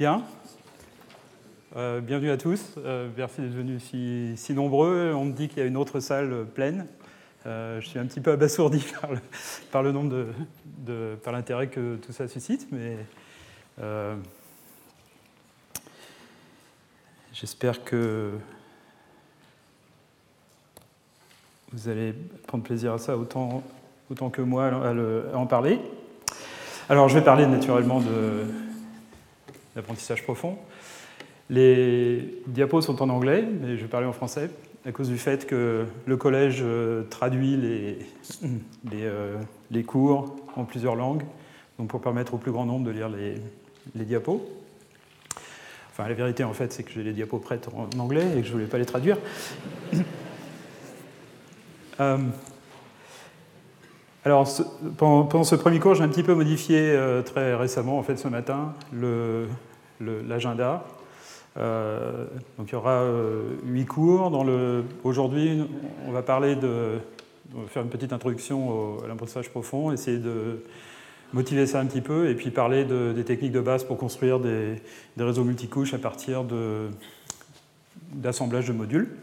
Bien. Euh, bienvenue à tous. Euh, merci d'être venus si, nombreux. On me dit qu'il y a une autre salle pleine. Euh, je suis un petit peu abasourdi par le, nombre de, par l'intérêt que tout ça suscite, mais j'espère que vous allez prendre plaisir à ça autant, autant que moi à, en parler. Alors, je vais parler naturellement de l'apprentissage profond. Les diapos sont en anglais, mais je vais parler en français à cause du fait que le collège euh, traduit les, euh, les, cours en plusieurs langues, donc pour permettre au plus grand nombre de lire les, les diapos. Enfin, la vérité, en fait, c'est que j'ai les diapos prêtes en anglais et que je ne voulais pas les traduire. Euh, alors, pendant, ce premier cours, j'ai un petit peu modifié très récemment, en fait, ce matin, l'agenda. Euh, donc il y aura euh, huit cours. Aujourd'hui, on va parler de, faire une petite introduction à l'apprentissage profond, essayer de motiver ça un petit peu, et puis parler des techniques de base pour construire des, réseaux multicouches à partir d'assemblage de, modules,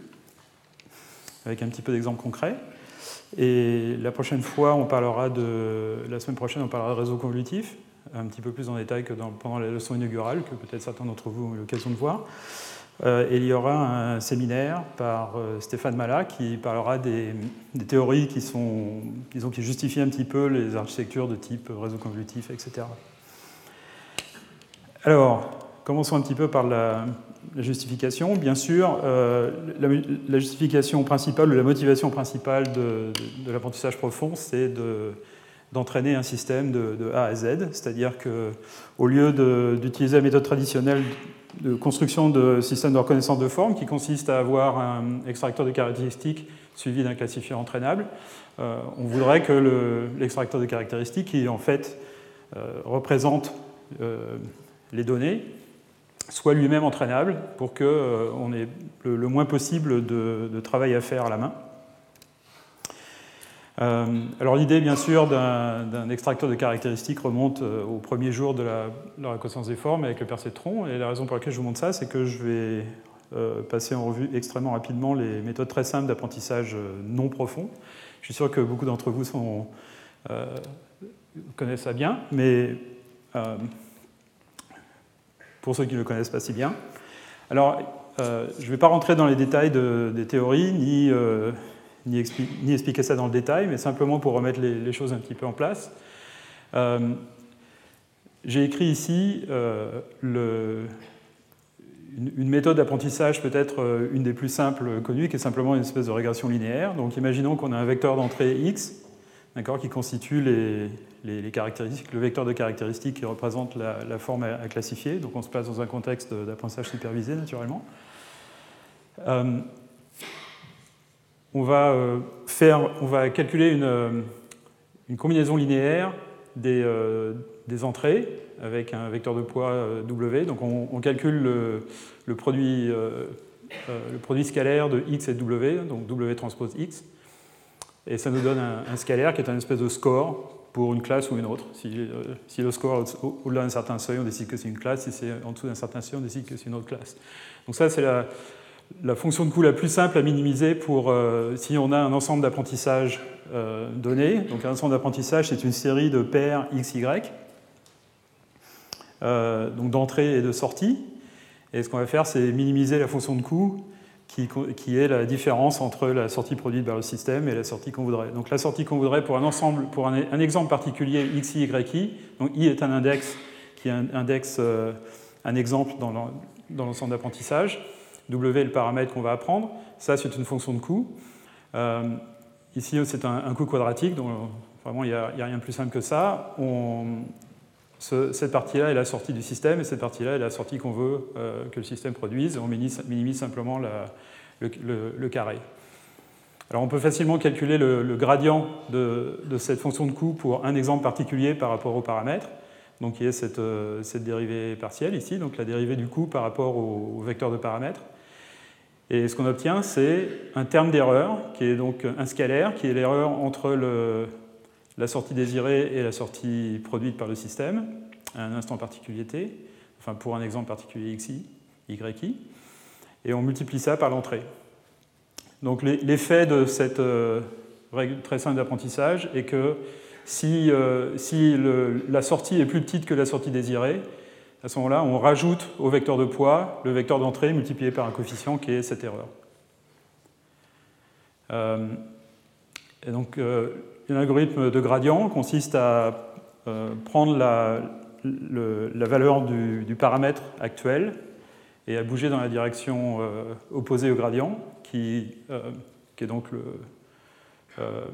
avec un petit peu d'exemples concrets. Et la prochaine fois, on parlera de, la semaine prochaine, on parlera de réseaux convolutifs un petit peu plus en détail que pendant la leçon inaugurale, que peut-être certains d'entre vous ont eu l'occasion de voir. Euh, et il y aura un séminaire par euh, Stéphane Mala qui parlera des, théories qui, sont, disons, qui justifient un petit peu les architectures de type réseau convolutif, etc. Alors, commençons un petit peu par la, justification. Bien sûr, euh, la, justification principale ou la motivation principale de l'apprentissage profond, c'est de d'entraîner un système de, A à Z, c'est-à-dire qu'au lieu d'utiliser la méthode traditionnelle de construction de systèmes de reconnaissance de forme, qui consiste à avoir un extracteur de caractéristiques suivi d'un classifiant entraînable, euh, on voudrait que l'extracteur de caractéristiques, qui en fait euh, représente les données, soit lui-même entraînable pour qu'on ait le, moins possible de travail à faire à la main. Euh, alors l'idée, bien sûr, d'un extracteur de caractéristiques remonte euh, au premier jour de la, reconnaissance des formes avec le perceptron. Et la raison pour laquelle je vous montre ça, c'est que je vais euh, passer en revue extrêmement rapidement les méthodes très simples d'apprentissage non profond. Je suis sûr que beaucoup d'entre vous connaissent ça bien, mais pour ceux qui ne le connaissent pas si bien. Alors, je ne vais pas rentrer dans les détails des théories, ni ni, expliquer ça dans le détail, mais simplement pour remettre les, choses un petit peu en place. Euh, j'ai écrit ici euh, une, méthode d'apprentissage peut-être euh, une des plus simples connues, qui est simplement une espèce de régression linéaire. Donc imaginons qu'on a un vecteur d'entrée x, qui constitue les, le vecteur de caractéristiques qui représente la, forme à, classifier. Donc on se place dans un contexte d'apprentissage supervisé naturellement on va, euh, faire, on va calculer une, euh, combinaison linéaire euh, des, entrées avec un vecteur de poids W. Donc on, calcule le, produit, le produit scalaire de x et W, donc W transpose x. Et ça nous donne un, scalaire qui est un espèce de score pour une classe ou une autre. Si, si le score est au-delà d'un certain seuil, on décide que c'est une classe. Si c'est en dessous d'un certain seuil, on décide que c'est une autre classe. Donc ça, c'est la, fonction de coût la plus simple à minimiser pour euh, si on a un ensemble d'apprentissage euh, donné. Donc un ensemble d'apprentissage, c'est une série de paires x, y, euh, donc d'entrée et de sortie. Et ce qu'on va faire, c'est minimiser la fonction de coût qui, est la différence entre la sortie produite par le système et la sortie qu'on voudrait. Donc la sortie qu'on voudrait pour un ensemble, pour un, exemple particulier x, y, i, donc i est un index qui indexe un exemple dans l'ensemble d'apprentissage. W est le paramètre qu'on va apprendre. Ça, c'est une fonction de coût. Euh, ici, c'est un, coût quadratique, donc vraiment, il n'y a, rien de plus simple que ça. Cette partie-là est la sortie du système, et cette partie-là est la sortie qu'on veut euh, que le système produise. On minimise, simplement le, carré. Alors on peut facilement calculer le, gradient de, cette fonction de coût pour un exemple particulier par rapport au paramètre. Donc y a cette, euh, dérivée partielle ici, donc la dérivée du coût par rapport au vecteur de paramètres. Et ce qu'on obtient, c'est un terme d'erreur, qui est donc un scalaire, qui est l'erreur entre la sortie désirée et la sortie produite par le système, à un instant particulier t. enfin pour un exemple particulier xi, yi, et on multiplie ça par l'entrée. Donc l'effet de cette euh, règle très simple d'apprentissage est que si, euh, la sortie est plus petite que la sortie désirée, à ce moment-là, on rajoute au vecteur de poids le vecteur d'entrée multiplié par un coefficient qui est cette erreur. Euh, et donc, l'algorithme de gradient consiste à prendre la, valeur du, paramètre actuel et à bouger dans la direction opposée au gradient, qui, qui est donc euh,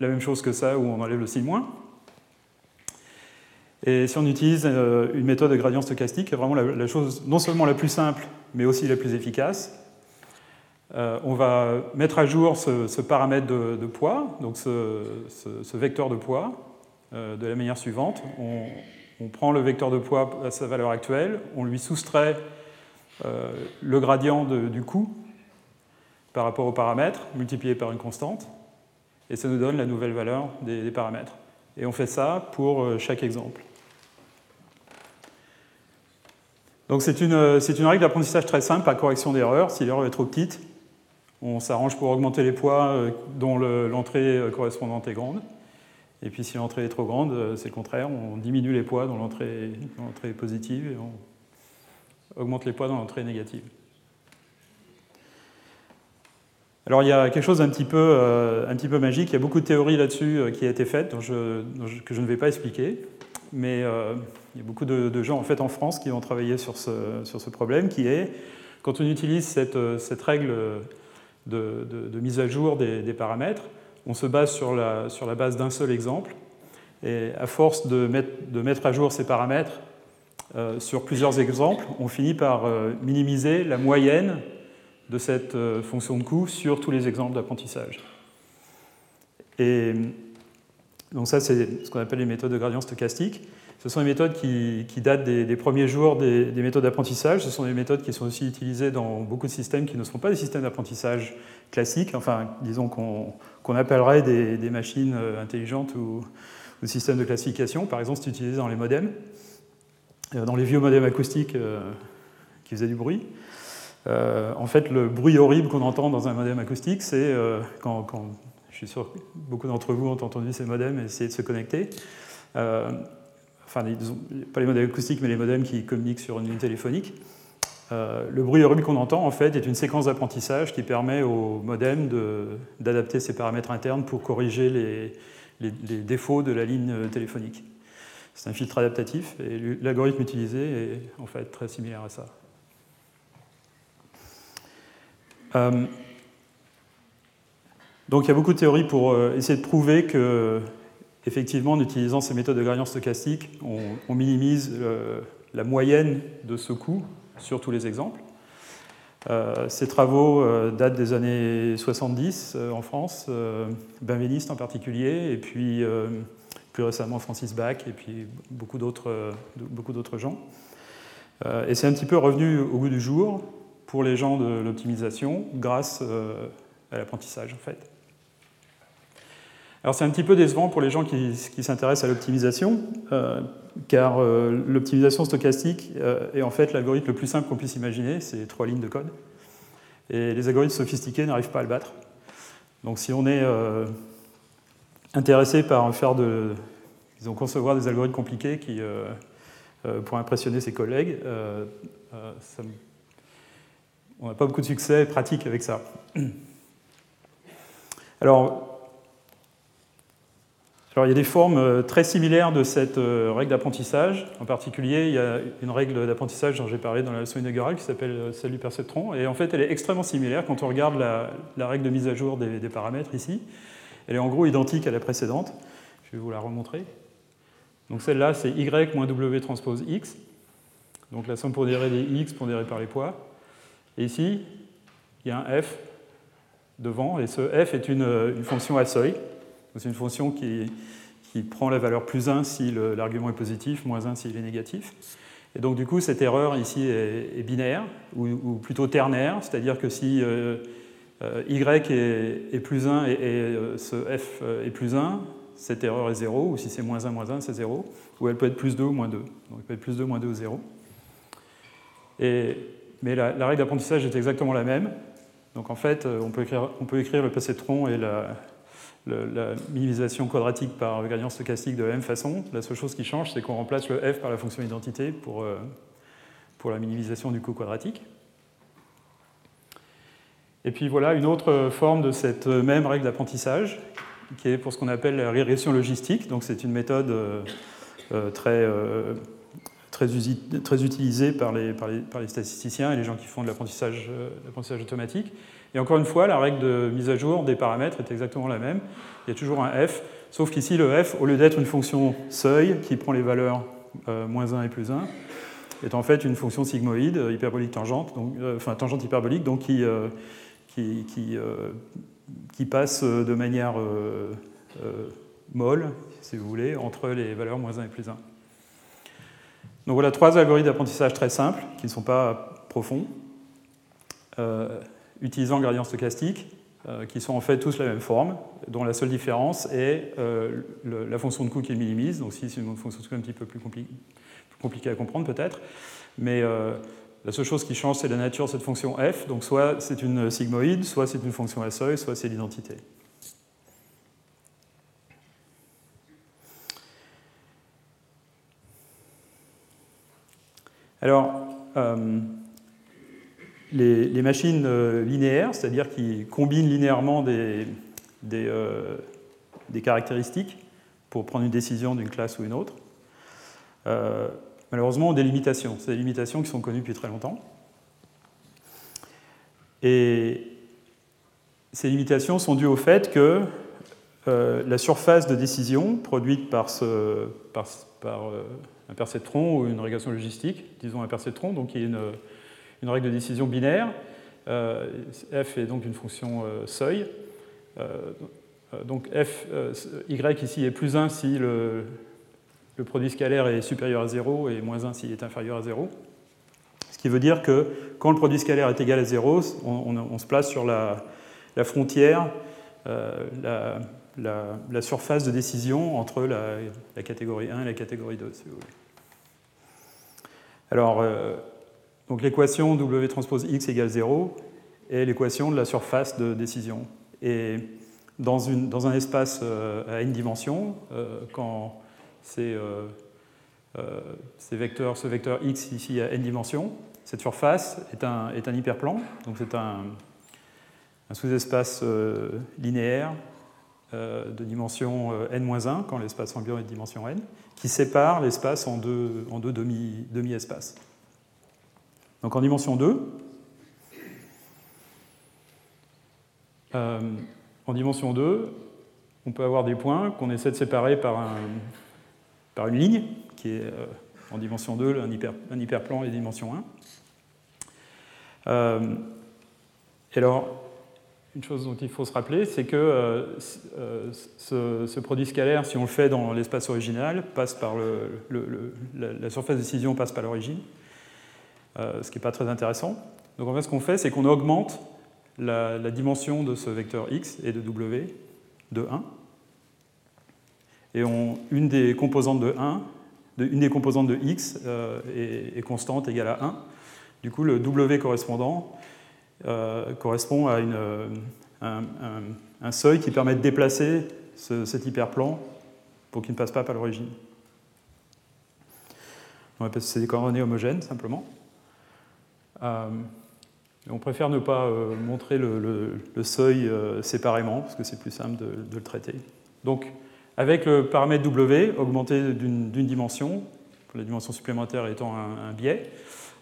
la même chose que ça où on enlève le signe moins. Et si on utilise euh, une méthode de gradient stochastique, c'est vraiment la, chose non seulement la plus simple, mais aussi la plus efficace. Euh, on va mettre à jour ce, paramètre de, poids, donc ce, vecteur de poids, de la manière suivante. On, prend le vecteur de poids à sa valeur actuelle, on lui soustrait le gradient du coût par rapport au paramètre, multiplié par une constante, et ça nous donne la nouvelle valeur des, paramètres. Et on fait ça pour euh, chaque exemple. Donc c'est une, euh, une, règle d'apprentissage très simple, par correction d'erreur. Si l'erreur est trop petite, on s'arrange pour augmenter les poids euh, dont l'entrée correspondante est grande. Et puis si l'entrée est trop grande, c'est le contraire, on diminue les poids dont l'entrée est positive et on augmente les poids dont l'entrée négative. Alors il y a quelque chose d'un petit, peu, euh, un petit peu magique, il y a beaucoup de théories là-dessus euh, qui a été faites, que je ne vais pas expliquer, mais euh, il y a beaucoup de, gens en fait en France qui ont travaillé sur ce, problème, qui est, quand on utilise cette règle de, mise à jour des, paramètres, on se base sur la, sur la base d'un seul exemple, et à force de mettre, de mettre à jour ces paramètres sur plusieurs exemples, on finit par minimiser la moyenne de cette euh, fonction de coût sur tous les exemples d'apprentissage. Et donc ça, c'est ce qu'on appelle les méthodes de gradient stochastique. Ce sont des méthodes qui, datent des, premiers jours des, méthodes d'apprentissage. Ce sont des méthodes qui sont aussi utilisées dans beaucoup de systèmes qui ne sont pas des systèmes d'apprentissage classiques, enfin, disons qu'on appellerait des, machines euh, intelligentes ou, ou, systèmes de classification. Par exemple, c'est utilisé dans les modems, euh, dans les vieux modems acoustiques qui faisaient du bruit. Euh, en fait, le bruit horrible qu'on entend dans un modem acoustique, c'est euh, quand, je suis sûr que beaucoup d'entre vous ont entendu ces modems et essayé de se connecter. Euh, enfin, pas les modems acoustiques, mais les modems qui communiquent sur une ligne téléphonique. le bruit horrible qu'on entend, en fait, est une séquence d'apprentissage qui permet au modem d'adapter ses paramètres internes pour corriger les, les défauts de la ligne téléphonique. C'est un filtre adaptatif et l'algorithme utilisé est en fait très similaire à ça. Euh, donc il y a beaucoup de théories pour euh, essayer de prouver que, effectivement, en utilisant ces méthodes de gradient stochastique, on, minimise euh, la moyenne de ce coût sur tous les exemples. ces travaux datent des années 70 en France, Benveniste en particulier, et puis plus récemment Francis Bach, et puis beaucoup d'autres gens. et c'est un petit peu revenu au goût du jour pour les gens de l'optimisation grâce euh, à l'apprentissage en fait. Alors c'est un petit peu décevant pour les gens qui, s'intéressent à l'optimisation, euh, car euh, l'optimisation stochastique est en fait l'algorithme le plus simple qu'on puisse imaginer, c'est trois lignes de code. Et les algorithmes sophistiqués n'arrivent pas à le battre. Donc si on est intéressé par faire de, disons, concevoir des algorithmes compliqués qui, pour impressionner ses collègues, on n'a pas beaucoup de succès pratique avec ça. Alors, alors, il y a des formes euh, très similaires de cette euh, règle d'apprentissage. En particulier, il y a une règle d'apprentissage dont j'ai parlé dans la leçon inaugurale qui s'appelle euh, celle du perceptron. Et en fait, elle est extrêmement similaire quand on regarde la, règle de mise à jour des, des, paramètres ici. Elle est en gros identique à la précédente. Je vais vous la remontrer. Donc celle-là, c'est y moins w transpose x. Donc la somme pondérée des x pondérée par les poids. Et ici, il y a un f devant, et ce f est une, fonction à seuil. C'est une fonction qui, prend la valeur plus 1 si l'argument est positif, moins 1 s'il est négatif. Et donc du coup, cette erreur ici est, binaire, ou, plutôt ternaire, c'est-à-dire que si euh, euh, y est, plus 1 et, euh, ce f est plus 1, cette erreur est 0, ou si c'est moins 1, moins 1, c'est 0, ou elle peut être plus 2 ou moins 2. Donc elle peut être plus 2, moins 2 ou 0. Et, mais la, règle d'apprentissage est exactement la même. Donc en fait, on peut écrire, on peut écrire le et la, la, minimisation quadratique par gradient stochastique de la même façon. La seule chose qui change, c'est qu'on remplace le f par la fonction identité pour, euh, pour la minimisation du coût quadratique. Et puis voilà une autre forme de cette même règle d'apprentissage, qui est pour ce qu'on appelle la régression logistique. Donc c'est une méthode euh, euh, très, utilisée par les, par les, par, les, statisticiens et les gens qui font de l'apprentissage automatique. Et encore une fois, la règle de mise à jour des paramètres est exactement la même. Il y a toujours un f, sauf qu'ici, le f, au lieu d'être une fonction seuil qui prend les valeurs euh, moins 1 et plus 1, est en fait une fonction sigmoïde, euh, hyperbolique tangente, donc, euh, enfin tangente hyperbolique, donc qui, passe de manière molle, si vous voulez, entre les valeurs moins 1 et plus 1. Donc voilà trois algorithmes d'apprentissage très simples, qui ne sont pas profonds utilisant gradient stochastique, euh, qui sont en fait tous la même forme, dont la seule différence est euh, la fonction de coût qui minimise. Donc si c'est une fonction de coût un petit peu plus, compliquée à comprendre peut-être, mais euh, la seule chose qui change, c'est la nature de cette fonction f. Donc soit c'est une sigmoïde, soit c'est une fonction à seuil, soit c'est l'identité. Alors, les, machines euh, linéaires, c'est-à-dire qui combinent linéairement des, euh, des, caractéristiques pour prendre une décision d'une classe ou une autre, euh, malheureusement ont des limitations. C'est des limitations qui sont connues depuis très longtemps. Et ces limitations sont dues au fait que la surface de décision produite par un perceptron ou une régression logistique, disons un perceptron, donc qui est une une règle de décision binaire. Euh, f est donc une fonction euh, seuil. Euh, donc f, y ici est plus 1 si le, produit scalaire est supérieur à 0 et moins 1 s'il est inférieur à 0. Ce qui veut dire que quand le produit scalaire est égal à 0, on, se place sur la, frontière, la, la, surface de décision entre la, catégorie 1 et la catégorie 2, si vous voulez. Alors, donc l'équation W transpose X égale 0 est l'équation de la surface de décision. Et dans, un espace euh, à n dimensions, euh, quand euh, ce vecteur X ici à n dimensions, cette surface est un, hyperplan, donc c'est un, sous-espace linéaire de dimension n-1 quand l'espace ambiant est de dimension n, qui sépare l'espace en deux, en deux demi-espaces. Donc en dimension 2, euh, en dimension 2, on peut avoir des points qu'on essaie de séparer par, un, par une ligne, qui est euh, en dimension 2 un, hyper, un hyperplan et dimension 1. Euh, et alors, une chose dont il faut se rappeler, c'est que ce, produit scalaire, si on le fait dans l'espace original, passe par le, la, surface de décision passe par l'origine. Euh, ce qui n'est pas très intéressant. Donc en fait, ce qu'on fait, c'est qu'on augmente la, dimension de ce vecteur x et de w de 1. Et on, une des composantes de 1, une des composantes de x euh, est, constante égale à 1. Du coup, le w correspondant euh, correspond à un, seuil qui permet de déplacer cet hyperplan pour qu'il ne passe pas par l'origine. C'est des coordonnées homogènes, simplement. Euh, on préfère ne pas euh, montrer le, seuil euh, séparément, parce que c'est plus simple de, le traiter. Donc, avec le paramètre W augmenté d'une dimension, la dimension supplémentaire étant un, biais,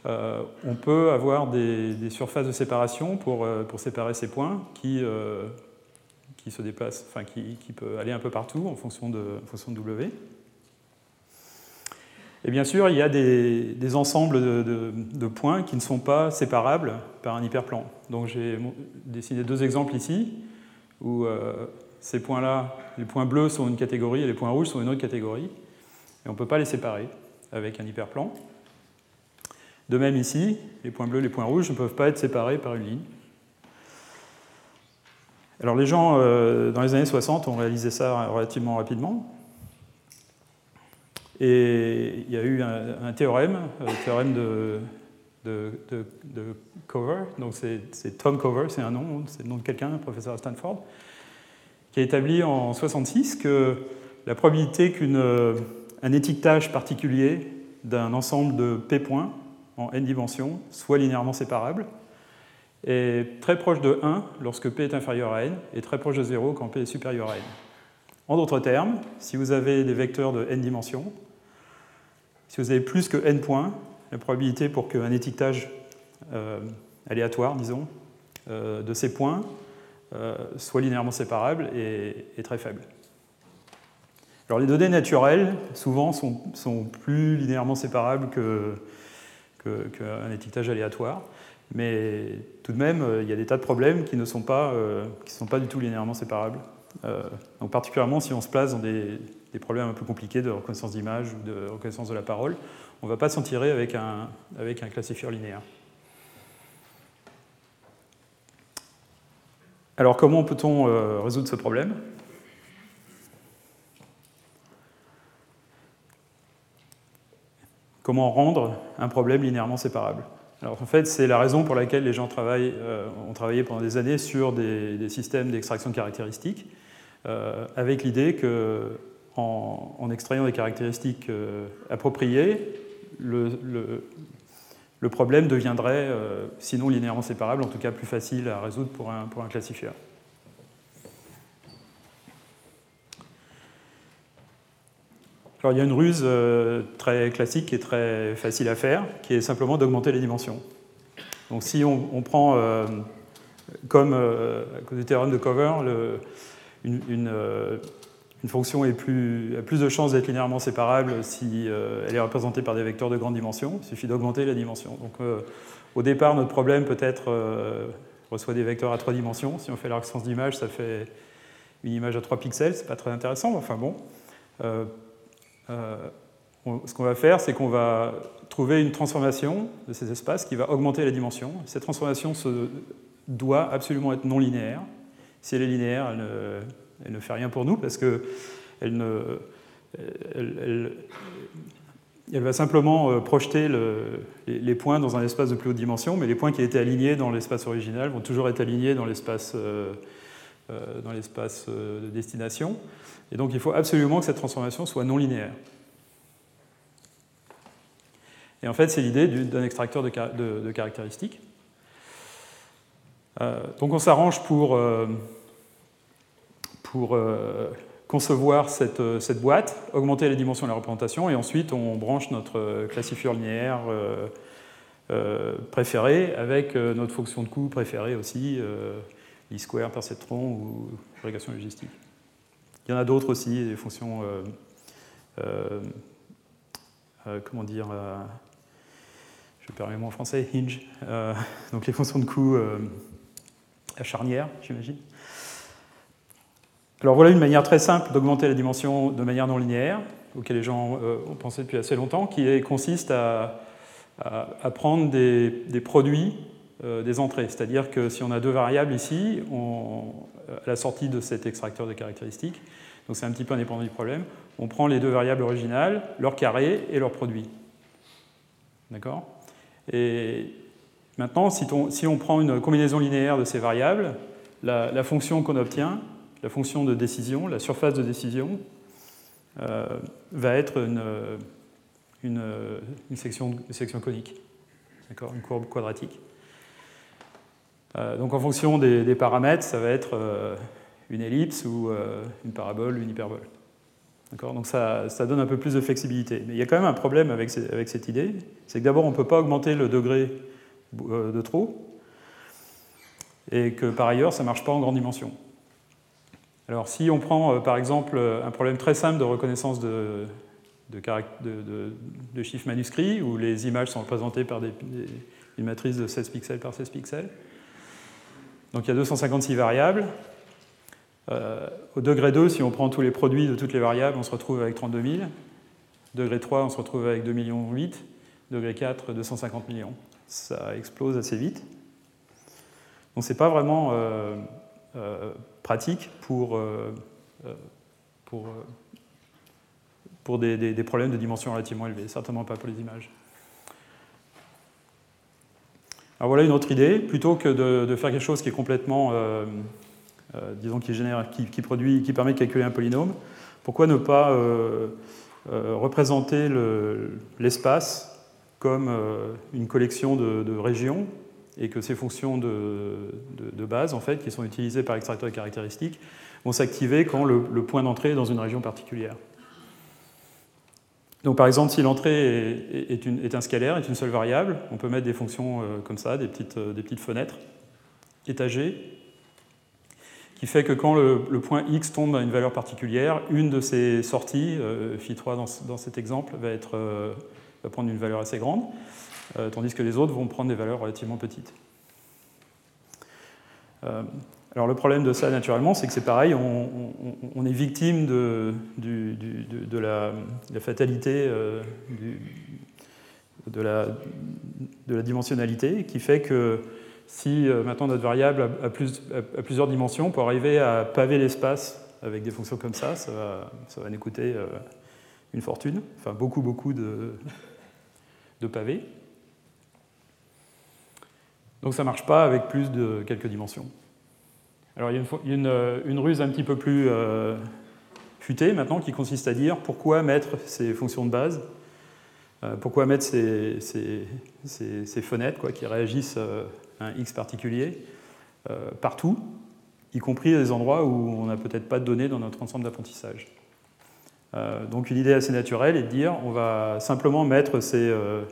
on peut avoir des, surfaces de séparation pour, séparer ces points qui, qui se déplacent, enfin qui, qui, peut aller un peu partout en fonction de, en fonction de W. Et bien sûr, il y a des, ensembles de, points qui ne sont pas séparables par un hyperplan. Donc j'ai dessiné deux exemples ici, où euh, ces points-là, les points bleus sont une catégorie et les points rouges sont une autre catégorie. Et on ne peut pas les séparer avec un hyperplan. De même ici, les points bleus et les points rouges ne peuvent pas être séparés par une ligne. Alors les gens, dans les années 60, ont réalisé ça relativement rapidement. Et il y a eu un, théorème, le théorème de, de, Cover, donc c'est Tom Cover, c'est un nom, c'est le nom de quelqu'un, un professeur à Stanford, qui a établi en 66 que la probabilité qu'un étiquetage particulier d'un ensemble de p points en n dimensions soit linéairement séparable est très proche de 1 lorsque p est inférieur à n et très proche de 0 quand p est supérieur à n. En d'autres termes, si vous avez des vecteurs de n dimensions, si vous avez plus que n points, la probabilité pour qu'un étiquetage euh, aléatoire, disons, euh, de ces points euh, soit linéairement séparable est, très faible. Alors les données naturelles, souvent, sont, plus linéairement séparables qu'un étiquetage aléatoire, mais tout de même, il y a des tas de problèmes qui ne sont pas, qui sont pas du tout linéairement séparables. Donc particulièrement si on se place dans des, des problèmes un peu compliqués de reconnaissance d'image ou de reconnaissance de la parole, on ne va pas s'en tirer avec un, avec un classifieur linéaire. Alors comment peut-on euh, résoudre ce problème? Comment rendre un problème linéairement séparable? Alors en fait, c'est la raison pour laquelle les gens euh, ont travaillé pendant des années sur des, systèmes d'extraction de caractéristiques, euh, avec l'idée que en, extrayant des caractéristiques euh, appropriées, le, problème deviendrait, euh, sinon linéairement séparable, en tout cas plus facile à résoudre pour un, pour un classifieur. Alors il y a une ruse euh, très classique et très facile à faire, qui est simplement d'augmenter les dimensions. Donc si on, prend, comme à cause du théorème de Cover, une, une fonction a plus de chances d'être linéairement séparable si euh, elle est représentée par des vecteurs de grande dimension. Il suffit d'augmenter la dimension. Donc, euh, au départ, notre problème peut-être euh, reçoit des vecteurs à trois dimensions. Si on fait la reconnaissance d'image, ça fait une image à 3 pixels. C'est pas très intéressant, enfin bon. ce qu'on va faire, c'est qu'on va trouver une transformation de ces espaces qui va augmenter la dimension. Cette transformation doit absolument être non linéaire. Si elle est linéaire, elle ne fait rien pour nous parce qu'elle ne, elle, va simplement euh, projeter les, points dans un espace de plus haute dimension, mais les points qui étaient alignés dans l'espace original vont toujours être alignés dans l'espace euh, euh, de destination. Et donc il faut absolument que cette transformation soit non linéaire. Et en fait, c'est l'idée d'un extracteur de, caractéristiques. donc on s'arrange pour pour euh, concevoir euh, cette, boîte, augmenter les dimensions de la représentation, et ensuite on branche notre euh, classifieur linéaire préféré avec notre fonction de coût préférée aussi, square perceptron ou régression logistique. Il y en a d'autres aussi, des fonctions, comment dire, je perds mes mots en français, hinge, donc les fonctions de coût à charnière, j'imagine. Alors voilà une manière très simple d'augmenter la dimension de manière non linéaire, auquel les gens euh, ont pensé depuis assez longtemps, qui consiste à, prendre des, produits euh, des entrées. C'est-à-dire que si on a deux variables ici, à la sortie de cet extracteur de caractéristiques, donc c'est un petit peu indépendant du problème, on prend les deux variables originales, leur carré et leur produit. D'accord? Et maintenant, si on, prend une combinaison linéaire de ces variables, la fonction qu'on obtient, la fonction de décision, la surface de décision, euh, va être une, section, conique, une courbe quadratique. Euh, donc en fonction des, paramètres, ça va être euh, une ellipse ou une parabole, une hyperbole. Donc ça, ça, donne un peu plus de flexibilité. Mais il y a quand même un problème avec, avec cette idée, c'est que d'abord on ne peut pas augmenter le degré de trop, et que par ailleurs ça ne marche pas en grande dimension. Alors si on prend euh, par exemple un problème très simple de reconnaissance de, chiffres manuscrits, où les images sont représentées par une matrice de 16 pixels par 16 pixels, donc il y a 256 variables. Euh, au degré 2, si on prend tous les produits de toutes les variables, on se retrouve avec 32 000. Degré 3, on se retrouve avec 2 millions 8. Degré 4, 250 millions. Ça explose assez vite. Donc c'est pas vraiment... Euh, pratique pour, pour, pour des, problèmes de dimension relativement élevées, certainement pas pour les images. Alors voilà une autre idée, plutôt que de, faire quelque chose qui est complètement, disons, qui, génère, qui, produit, qui permet de calculer un polynôme, pourquoi ne pas euh, représenter l'espace comme euh, une collection de, régions et que ces fonctions de, base, en fait, qui sont utilisées par l'extracteur de caractéristiques, vont s'activer quand le, point d'entrée est dans une région particulière. Donc par exemple, si l'entrée est, un scalaire, est une seule variable, on peut mettre des fonctions euh, comme ça, des petites, des petites fenêtres étagées, qui fait que quand le, point x tombe à une valeur particulière, une de ces sorties, euh, phi3 dans, cet exemple, va, euh, prendre une valeur assez grande, euh, tandis que les autres vont prendre des valeurs relativement petites. alors le problème de ça, naturellement, c'est que c'est pareil, on, est victime de, la, fatalité de, la, de la dimensionnalité, qui fait que si euh, maintenant notre variable a, plusieurs dimensions, pour arriver à paver l'espace avec des fonctions comme ça, ça va, nous coûter euh, une fortune, enfin beaucoup, beaucoup de, pavés. Donc ça ne marche pas avec plus de quelques dimensions. Alors il y a une, euh, ruse un petit peu plus futée maintenant qui consiste à dire pourquoi mettre ces fonctions de base, pourquoi mettre ces, fenêtres quoi, qui réagissent un X particulier, euh, partout, y compris à des endroits où on n'a peut-être pas de données dans notre ensemble d'apprentissage. Euh, donc une idée assez naturelle est de dire on va simplement mettre euh,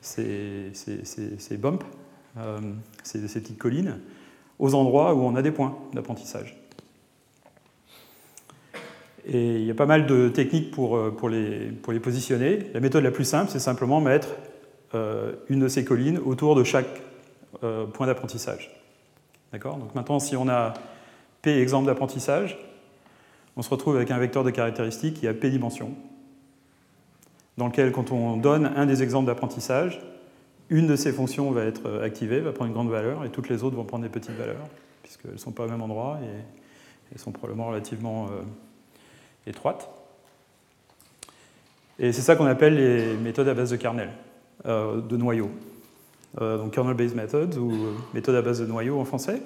ces, bumps, ces, petites collines, aux endroits où on a des points d'apprentissage. Et il y a pas mal de techniques pour, pour, les, positionner. La méthode la plus simple, c'est simplement mettre une de ces collines autour de chaque euh, point d'apprentissage. D'accord? Donc maintenant, si on a P exemple d'apprentissage, on se retrouve avec un vecteur de caractéristiques qui a P dimensions, dans lequel, quand on donne un des exemples d'apprentissage, une de ces fonctions va être activée, va prendre une grande valeur, et toutes les autres vont prendre des petites valeurs, puisqu'elles ne sont pas au même endroit et elles sont probablement relativement euh, étroites. Et c'est ça qu'on appelle les méthodes à base de kernel, euh, de noyaux. Euh, donc kernel-based methods ou euh, méthode à base de noyau en français.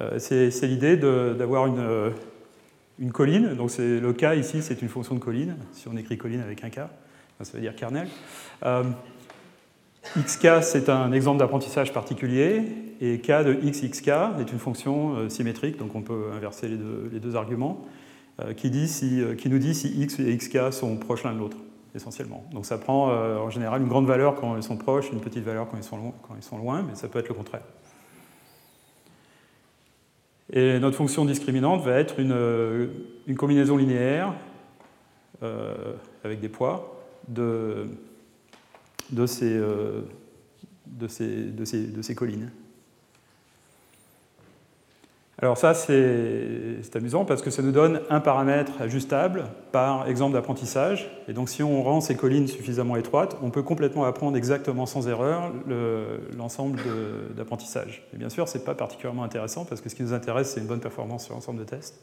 Euh, c'est l'idée d'avoir une, une, colline. Donc le K ici, c'est une fonction de colline. Si on écrit colline avec un K, ça veut dire kernel. Xk, c'est un exemple d'apprentissage particulier, et k de xxk est une fonction symétrique, donc on peut inverser les deux, les deux arguments, qui, dit si, qui, nous dit si x et xk sont proches l'un de l'autre essentiellement. Donc ça prend euh, en général une grande valeur quand ils sont proches, une petite valeur quand ils sont, loin, quand ils sont loin, mais ça peut être le contraire. Et notre fonction discriminante va être une, euh, une combinaison linéaire euh, avec des poids de, de, ces, de, ces, de, ces, de ces collines. Alors ça, c'est amusant parce que ça nous donne un paramètre ajustable par exemple d'apprentissage. Et donc si on rend ces collines suffisamment étroites, on peut complètement apprendre exactement sans erreur l'ensemble d'apprentissage. Et bien sûr, ce n'est pas particulièrement intéressant parce que ce qui nous intéresse, c'est une bonne performance sur l'ensemble de tests.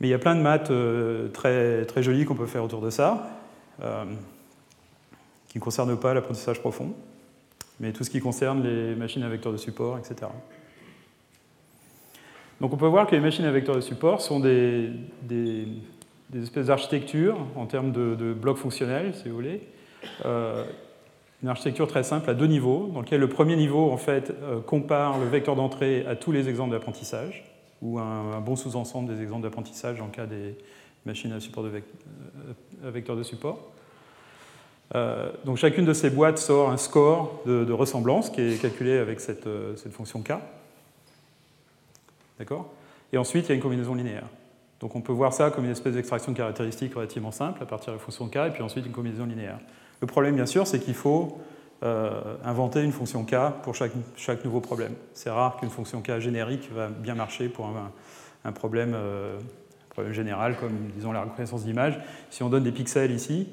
Mais il y a plein de maths euh, très, très jolies qu'on peut faire autour de ça, euh, qui ne concernent pas l'apprentissage profond, mais tout ce qui concerne les machines à vecteurs de support, etc. Donc on peut voir que les machines à vecteurs de support sont des, espèces d'architectures en termes de, blocs fonctionnels, si vous voulez. Euh, une architecture très simple à deux niveaux, dans lequel le premier niveau en fait, euh, compare le vecteur d'entrée à tous les exemples d'apprentissage, ou un, bon sous-ensemble des exemples d'apprentissage en cas des machines à, support de euh, vecteurs de support. Donc chacune de ces boîtes sort un score de, ressemblance qui est calculé avec cette, cette fonction K. D'accord? Et ensuite, il y a une combinaison linéaire. Donc on peut voir ça comme une espèce d'extraction de caractéristiques relativement simple à partir de la fonction k, et puis ensuite une combinaison linéaire. Le problème, bien sûr, c'est qu'il faut euh, inventer une fonction k pour chaque, nouveau problème. C'est rare qu'une fonction k générique va bien marcher pour un, problème, euh, problème, général comme, disons, la reconnaissance d'image. Si on donne des pixels ici,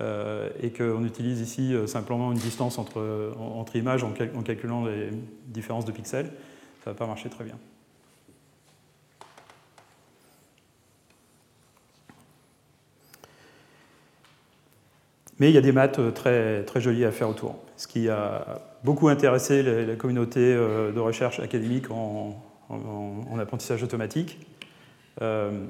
euh, et qu'on utilise ici simplement une distance entre, images en, calculant les différences de pixels, ça ne va pas marcher très bien. Mais il y a des maths euh, très, très jolies à faire autour. Ce qui a beaucoup intéressé la, communauté euh, de recherche académique en, apprentissage automatique. Euh,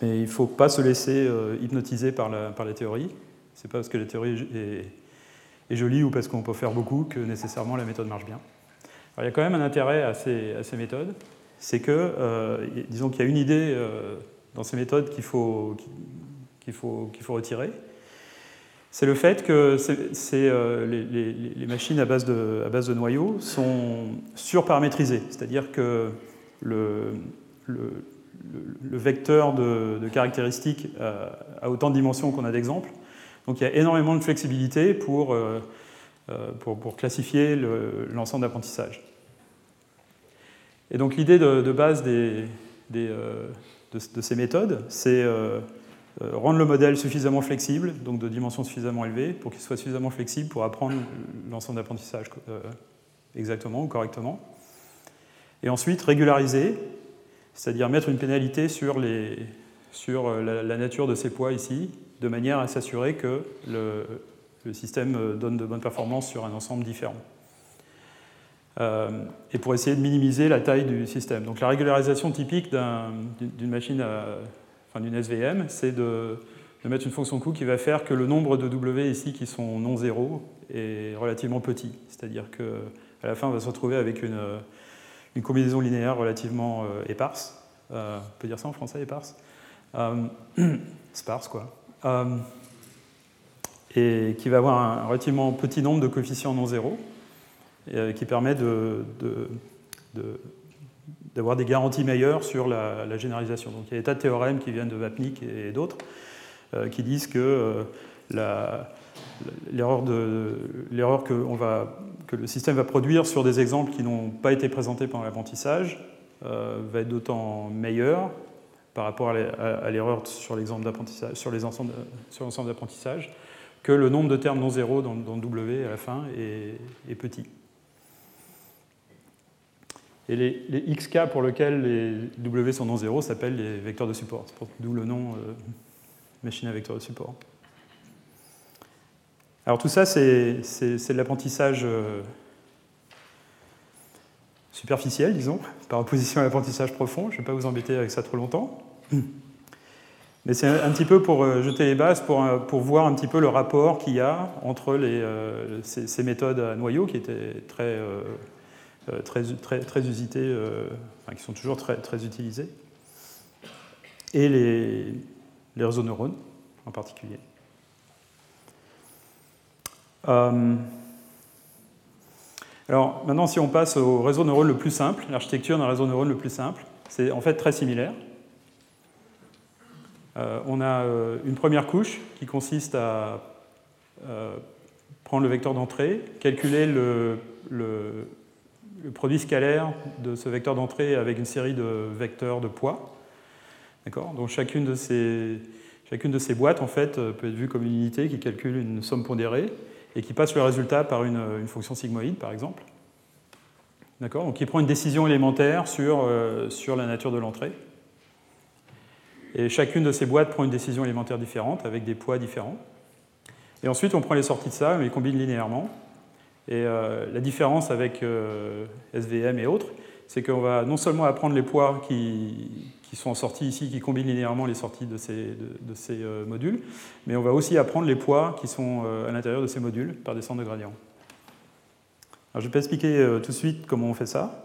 mais il ne faut pas se laisser hypnotiser par la, par la théorie. Ce n'est pas parce que la théorie est, jolie ou parce qu'on peut faire beaucoup que nécessairement la méthode marche bien. il y a quand même un intérêt à ces, méthodes. C'est que, disons qu'il y a une idée dans ces méthodes qu'il faut, faut, faut retirer c'est le fait que euh, les, machines à base, de, à base, de, noyaux sont surparamétrisées, c'est-à-dire que le, vecteur de, caractéristiques a, autant de dimensions qu'on a d'exemples. Donc il y a énormément de flexibilité pour, euh, euh, pour, classifier l'ensemble d'apprentissage. Et donc l'idée de, base des, de, ces méthodes, c'est euh, rendre le modèle suffisamment flexible, donc de dimensions suffisamment élevées, pour qu'il soit suffisamment flexible pour apprendre l'ensemble d'apprentissage euh, exactement ou correctement. Et ensuite, régulariser, c'est-à-dire mettre une pénalité sur, euh, la, nature de ces poids ici, de manière à s'assurer que le, système donne de bonnes performances sur un ensemble différent. et pour essayer de minimiser la taille du système. Donc la régularisation typique d'une machine à, d'une SVM, c'est de, mettre une fonction coût qui va faire que le nombre de W ici qui sont non zéro est relativement petit. C'est-à-dire qu'à la fin, on va se retrouver avec une, une combinaison linéaire relativement euh, éparse. Euh, on peut dire ça en français, éparse euh, Sparse, quoi. et qui va avoir un relativement petit nombre de coefficients non zéro, qui permet de, d'avoir des garanties meilleures sur la, généralisation. Donc il y a des tas de théorèmes qui viennent de Vapnik et, d'autres qui disent que euh, l'erreur que, que, le système va produire sur des exemples qui n'ont pas été présentés pendant l'apprentissage euh, va être d'autant meilleure par rapport à l'erreur sur l'ensemble d'apprentissage, que le nombre de termes non zéro dans, W à la fin est petit. Et les, xk pour lesquels les w sont non zéro s'appellent les vecteurs de support, d'où le nom euh, machine à vecteur de support. Alors tout ça, c'est de l'apprentissage euh, superficiel, disons, par opposition à l'apprentissage profond. Je ne vais pas vous embêter avec ça trop longtemps. Mais c'est un, petit peu pour euh, jeter les bases, pour, pour voir un petit peu le rapport qu'il y a entre les, ces, méthodes à noyau qui étaient très euh, très, très, très usités, euh, qui sont toujours très, très utilisés, et les, les réseaux neurones en particulier. Euh, alors maintenant, si on passe au réseau neurone le plus simple, l'architecture d'un réseau neurone le plus simple, c'est en fait très similaire. on a une première couche qui consiste à prendre le vecteur d'entrée, calculer le, produit scalaire de ce vecteur d'entrée avec une série de vecteurs de poids. Donc chacune de, ces, chacune de ces boîtes en fait, peut être vue comme une unité qui calcule une somme pondérée et qui passe le résultat par une, une fonction sigmoïde, par exemple. Donc qui prend une décision élémentaire sur, euh, sur la nature de l'entrée. Et chacune de ces boîtes prend une décision élémentaire différente avec des poids différents. Et ensuite, on prend les sorties de ça, on les combine linéairement. Et euh, la différence avec euh, SVM et autres, c'est qu'on va non seulement apprendre les poids qui, qui, sont sortis ici, qui combinent linéairement les sorties de ces, euh, modules, mais on va aussi apprendre les poids qui sont à l'intérieur de ces modules par des centres de gradient. Alors, je ne vais pas expliquer tout de suite comment on fait ça,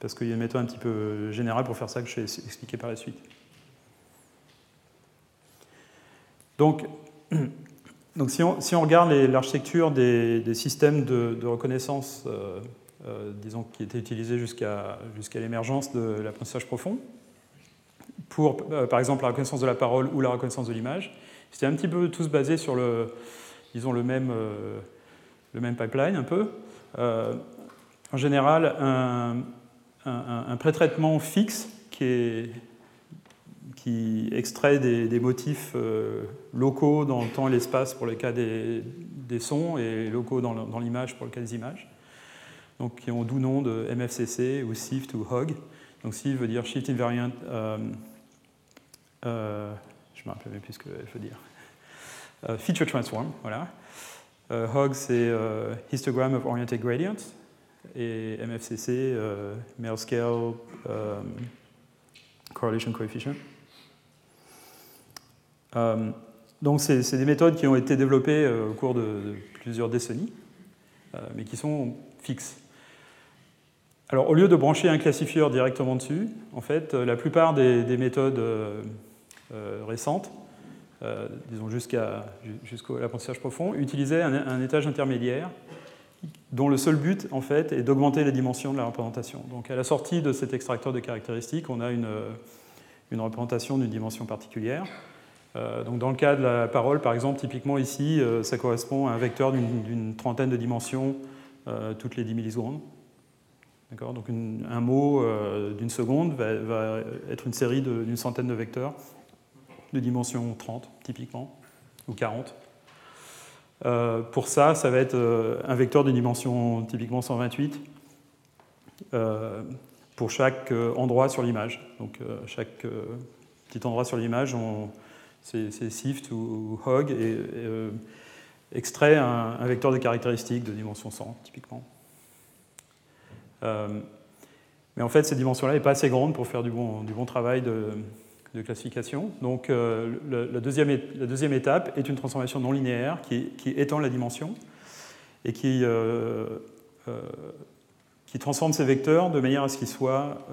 parce qu'il y a une méthode un petit peu générale pour faire ça que je vais expliquer par la suite. Donc, Donc si on, si on regarde l'architecture des, systèmes de, reconnaissance, euh, euh, disons, qui étaient utilisés jusqu'à l'émergence de l'apprentissage profond, pour euh, par exemple la reconnaissance de la parole ou la reconnaissance de l'image, c'était un petit peu tous basés sur le, disons, le, même, le même pipeline un peu. en général, un, un, un pré-traitement fixe qui extrait des, motifs euh, locaux dans le temps et l'espace pour le cas des, sons et locaux dans, l'image pour le cas des images. donc qui ont doux nom de MFCC ou SIFT ou HOG. Donc SIFT veut dire Shift Invariant, euh, euh, je me rappelle même plus ce qu'elle veut dire, euh, Feature Transform, voilà. HOG c'est Histogram of Oriented Gradients, et MFCC, Male Scale Correlation Coefficient. donc c'est des méthodes qui ont été développées au cours de plusieurs décennies, mais qui sont fixes. Alors, au lieu de brancher un classifieur directement dessus, en fait, euh, la plupart des, méthodes euh, euh, récentes, disons jusqu'à l'apprentissage profond, utilisaient un, étage intermédiaire dont le seul but, en fait, est d'augmenter les dimensions de la représentation. Donc, à la sortie de cet extracteur de caractéristiques, on a une, une représentation d'une dimension particulière. donc, dans le cas de la parole, par exemple, typiquement ici, ça correspond à un vecteur d'une trentaine de dimensions toutes les 10 millisecondes. Donc un mot euh, d'une seconde va, être une série d'une centaine de vecteurs de dimension 30 typiquement, ou 40. Euh, pour ça, ça va être euh, un vecteur de dimension typiquement 128 pour chaque endroit sur l'image. Donc chaque petit endroit sur l'image, c'est SIFT ou, HOG et, extrait un, vecteur de caractéristiques de dimension 100 typiquement. Euh, mais en fait, cette dimension-là n'est pas assez grande pour faire du bon, du bon travail de, classification. Donc euh, la, deuxième, la, deuxième, étape est une transformation non linéaire qui, étend la dimension et qui, euh, qui, transforme ces vecteurs de manière à ce qu'ils soient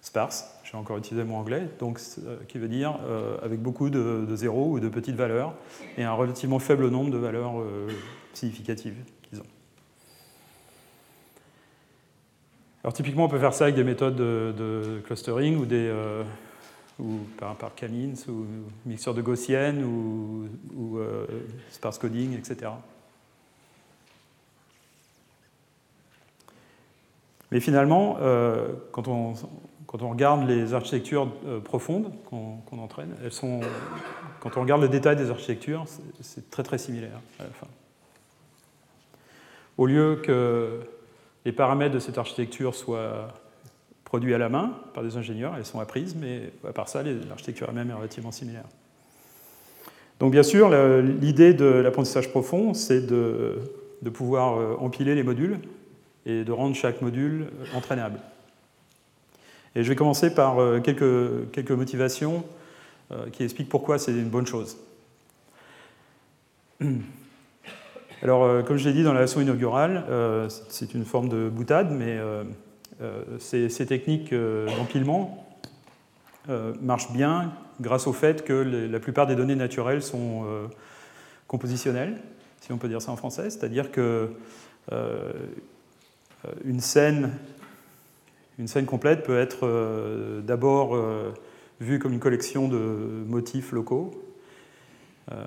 sparses. J'ai encore utilisé mon anglais, donc qui veut dire avec beaucoup de, de, zéros ou de petites valeurs et un relativement faible nombre de valeurs significatives. Alors typiquement, on peut faire ça avec des méthodes de, clustering ou, des, euh, ou par, par ou mixture de gaussienne ou, euh, sparse coding, etc. Mais finalement, euh, quand, on, quand, on, regarde les architectures profondes qu'on entraîne, elles sont, quand on regarde le détail des architectures, c'est très très similaire à la fin. Au lieu que les paramètres de cette architecture soient produits à la main par des ingénieurs, elles sont apprises, mais à part ça, l'architecture elle-même est relativement similaire. Donc bien sûr, l'idée de l'apprentissage profond, c'est de, pouvoir euh, empiler les modules et de rendre chaque module euh, entraînable. Et je vais commencer par euh, quelques, quelques motivations qui expliquent pourquoi c'est une bonne chose. Alors, comme je l'ai dit dans la leçon inaugurale, c'est une forme de boutade, mais euh, ces, techniques d'empilement marchent bien grâce au fait que la plupart des données naturelles sont compositionnelles, si on peut dire ça en français, c'est-à-dire que une scène, une scène complète peut être d'abord vue comme une collection de motifs locaux,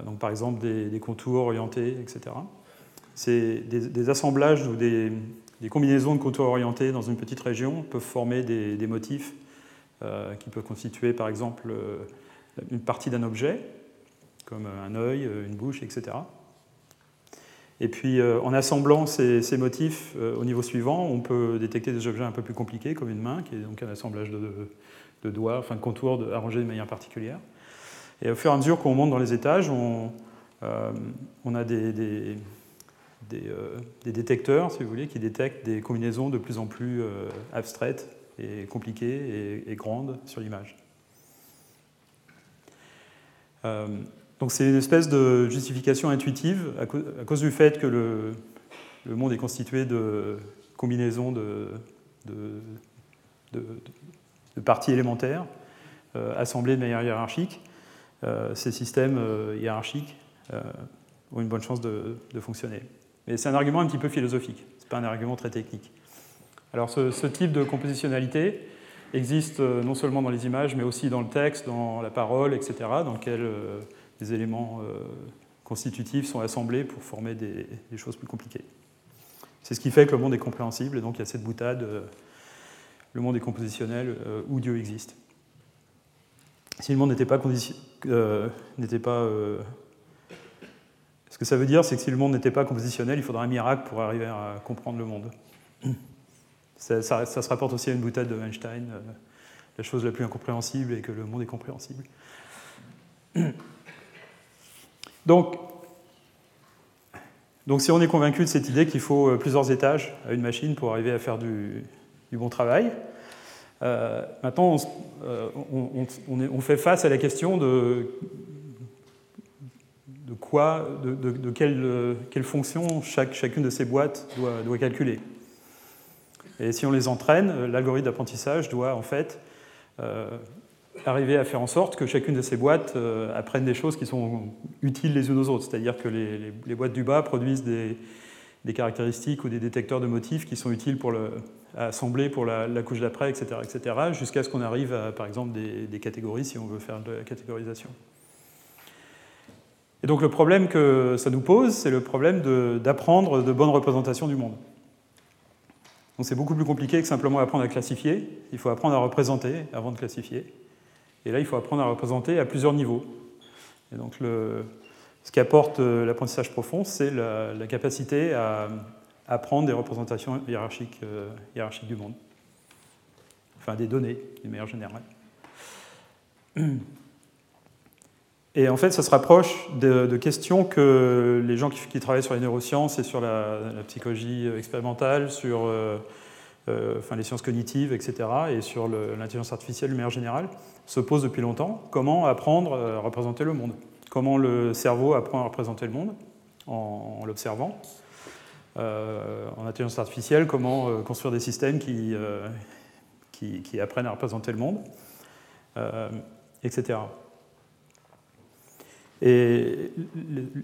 donc par exemple des contours orientés, etc c'est des, assemblages ou des, combinaisons de contours orientés dans une petite région peuvent former des, motifs euh, qui peuvent constituer par exemple euh, une partie d'un objet, comme un œil, une bouche, etc. Et puis euh, en assemblant ces, motifs au niveau suivant, on peut détecter des objets un peu plus compliqués, comme une main, qui est donc un assemblage de, doigts, enfin de contours arrangés de manière particulière. Et au fur et à mesure qu'on monte dans les étages, on a des, euh, des, détecteurs, si vous voulez, qui détectent des combinaisons de plus en plus euh, abstraites et compliquées et, grandes sur l'image. Euh, donc c'est une espèce de justification intuitive à, cause du fait que le, monde est constitué de combinaisons de, de, parties élémentaires assemblées de manière hiérarchique. ces systèmes hiérarchiques ont une bonne chance de fonctionner. Mais c'est un argument un petit peu philosophique, ce n'est pas un argument très technique. Alors ce, type de compositionnalité existe euh, non seulement dans les images, mais aussi dans le texte, dans la parole, etc., dans lequel euh, des éléments euh, constitutifs sont assemblés pour former des, choses plus compliquées. C'est ce qui fait que le monde est compréhensible, et donc il y a cette boutade, le monde est compositionnel où Dieu existe. Si le monde n'était pas, n'était pas que ça veut dire, c'est que si le monde n'était pas compositionnel, il faudrait un miracle pour arriver à comprendre le monde. Ça, se rapporte aussi à une boutade de Einstein, la chose la plus incompréhensible et que le monde est compréhensible. Donc, donc si on est convaincu de cette idée qu'il faut plusieurs étages à une machine pour arriver à faire du, bon travail, maintenant on, on, fait face à la question de de quoi, de, quelle, fonction chaque, chacune de ces boîtes doit, calculer. Et si on les entraîne, l'algorithme d'apprentissage doit en fait euh, arriver à faire en sorte que chacune de ces boîtes euh, apprenne des choses qui sont utiles les unes aux autres. C'est-à-dire que les, boîtes du bas produisent des, caractéristiques ou des détecteurs de motifs qui sont utiles pour à assembler pour la, couche d'après, etc., etc., jusqu'à ce qu'on arrive à, par exemple, des catégories si on veut faire de la catégorisation. Et donc le problème que ça nous pose, c'est le problème d'apprendre de, bonnes représentations du monde. Donc c'est beaucoup plus compliqué que simplement apprendre à classifier. Il faut apprendre à représenter avant de classifier. Et là, il faut apprendre à représenter à plusieurs niveaux. Et donc le, ce qu'apporte euh, l'apprentissage profond, c'est la, capacité à apprendre des représentations hiérarchiques, euh, hiérarchiques du monde. Enfin, des données, d'une manière générale. Et en fait, ça se rapproche de, questions que les gens qui, travaillent sur les neurosciences et sur la, psychologie expérimentale, sur euh, euh, les sciences cognitives, etc., et sur l'intelligence artificielle de manière générale, se posent depuis longtemps. Comment apprendre à représenter le monde? Comment le cerveau apprend à représenter le monde en, l'observant? Euh, En intelligence artificielle, comment construire des systèmes qui, qui, apprennent à représenter le monde, etc. Et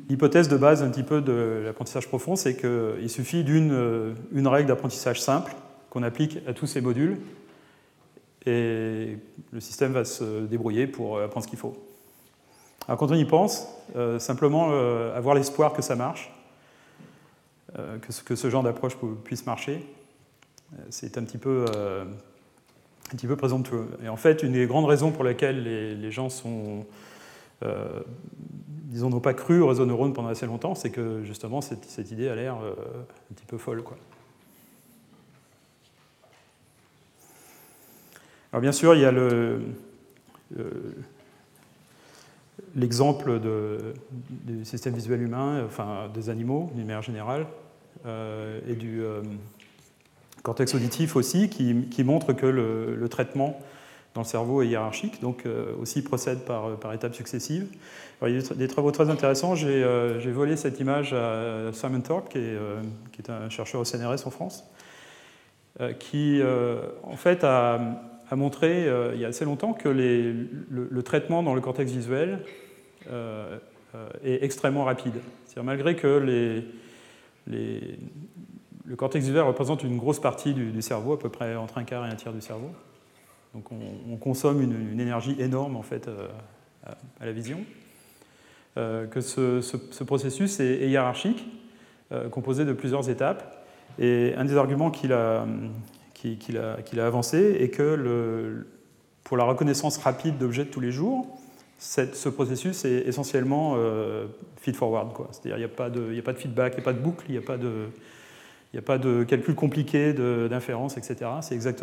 l'hypothèse de base un petit peu de l'apprentissage profond, c'est qu'il suffit d'une euh, règle d'apprentissage simple qu'on applique à tous ces modules et le système va se débrouiller pour apprendre ce qu'il faut. Alors quand on y pense, euh, simplement euh, avoir l'espoir que ça marche, que, ce, genre d'approche puisse marcher, c'est un petit peu un petit peu présomptueux. Et en fait, une des grandes raisons pour lesquelles les, les gens sont euh, disons, n'ont pas cru au réseau neurone pendant assez longtemps, c'est que justement cette, idée a l'air euh, un petit peu folle. Quoi. Alors bien sûr, il y a le, l'exemple du système visuel humain, enfin des animaux d'une manière générale, euh, et du cortex auditif aussi, qui, montre que le traitement dans le cerveau est hiérarchique, donc euh, aussi procède par, par étapes successives. il y a des travaux très intéressants. J'ai euh, volé cette image à Simon Thorpe, qui est, euh, un chercheur au CNRS en France, qui en fait a, montré il y a assez longtemps que le, traitement dans le cortex visuel est extrêmement rapide. malgré que le cortex visuel représente une grosse partie du cerveau, à peu près entre un quart et un tiers du cerveau, donc on, consomme une, énergie énorme en fait euh, à, la vision. Euh, que ce, processus est, hiérarchique, euh, composé de plusieurs étapes. Et un des arguments qu'il a, qu'il avancé est que pour la reconnaissance rapide d'objets de tous les jours, ce processus est essentiellement feed-forward. C'est-à-dire qu'il n'y a, pas de feedback, il n'y a pas de boucle, il n'y a pas de, il n'y a pas de calcul compliqué d'inférence, etc.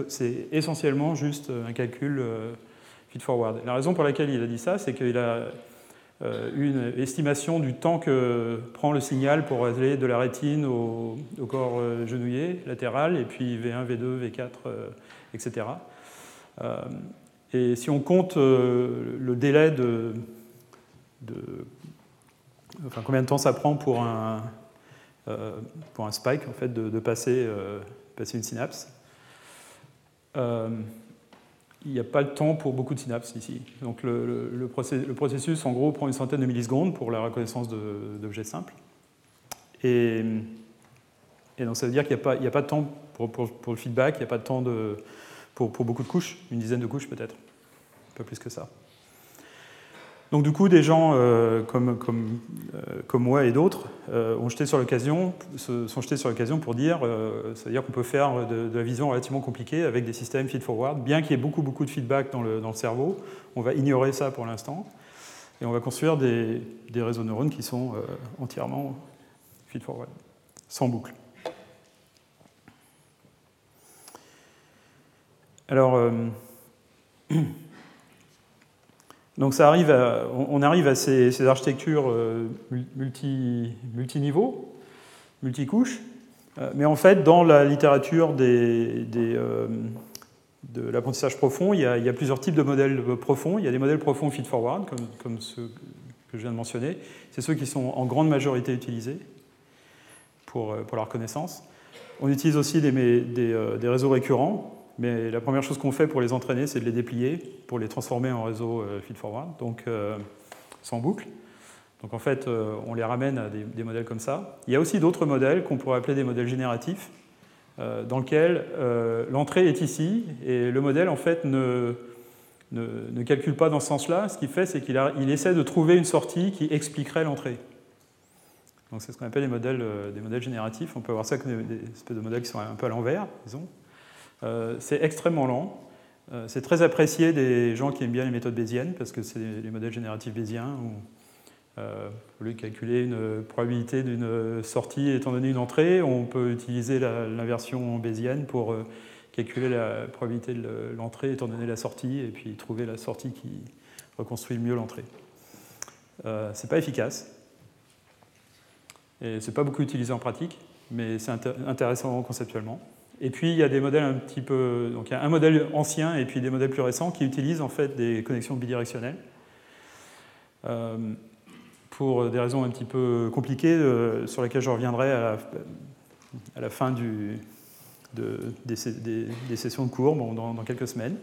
C'est essentiellement juste un calcul euh, feed-forward. La raison pour laquelle il a dit ça, c'est qu'il a euh, une estimation du temps que prend le signal pour aller de la rétine au, corps euh, genouillé latéral, et puis V1, V2, V4, etc. Et si on compte le délai de, de, Enfin, combien de temps ça prend pour un, euh, pour un spike en fait, de, passer, euh, passer, une synapse. Euh, il n'y a pas le temps pour beaucoup de synapses ici. Donc le, processus, en gros, prend une centaine de millisecondes pour la reconnaissance d'objets simples. Et, donc ça veut dire qu'il n'y a, a, pas de temps pour, le feedback, il n'y a pas de temps pour, pour, beaucoup de couches, une dizaine de couches peut-être, un peu plus que ça. Donc du coup, des gens euh, comme, comme, euh, comme, moi et d'autres euh, ont jeté sur l'occasion, sont jetés sur l'occasion pour dire, ça veut dire qu'on peut faire de, la vision relativement compliquée avec des systèmes feed-forward, bien qu'il y ait beaucoup, beaucoup de feedback dans le, dans le, cerveau, on va ignorer ça pour l'instant, et on va construire des, des réseaux neurones qui sont entièrement feed-forward, sans boucle. Alors, donc on arrive à ces, architectures multi, multiniveaux, multicouches, mais en fait, dans la littérature des, de l'apprentissage profond, il y, a, plusieurs types de modèles profonds. Il y a des modèles profonds feed-forward, comme, ceux que je viens de mentionner. C'est ceux qui sont en grande majorité utilisés pour, la reconnaissance. On utilise aussi euh, des, réseaux récurrents, mais la première chose qu'on fait pour les entraîner, c'est de les déplier pour les transformer en réseau euh, feed-forward, donc euh, sans boucle. Donc en fait, on les ramène à des, des modèles comme ça. Il y a aussi d'autres modèles qu'on pourrait appeler des modèles génératifs, dans lesquels l'entrée est ici, et le modèle en fait ne, ne, calcule pas dans ce sens-là. Ce qu'il fait, c'est qu'il il essaie de trouver une sortie qui expliquerait l'entrée. Donc c'est ce qu'on appelle des modèles, euh, des modèles génératifs. On peut voir ça comme des, espèces de modèles qui sont un peu à l'envers, disons. Euh, c'est extrêmement lent. Euh, c'est très apprécié des gens qui aiment bien les méthodes bayésiennes, parce que c'est les modèles génératifs bayésiens où, au lieu de calculer une probabilité d'une sortie étant donné une entrée, on peut utiliser l'inversion bayésienne pour calculer la probabilité de l'entrée étant donné la sortie, et puis trouver la sortie qui reconstruit mieux l'entrée. c'est pas efficace. Et c'est pas beaucoup utilisé en pratique, mais c'est intéressant conceptuellement. Et puis il y a des modèles un petit peu. Donc il y a un modèle ancien et puis des modèles plus récents qui utilisent en fait des connexions bidirectionnelles. Euh, pour des raisons un petit peu compliquées euh, sur lesquelles je reviendrai à la, fin des, sessions de cours dans, quelques semaines.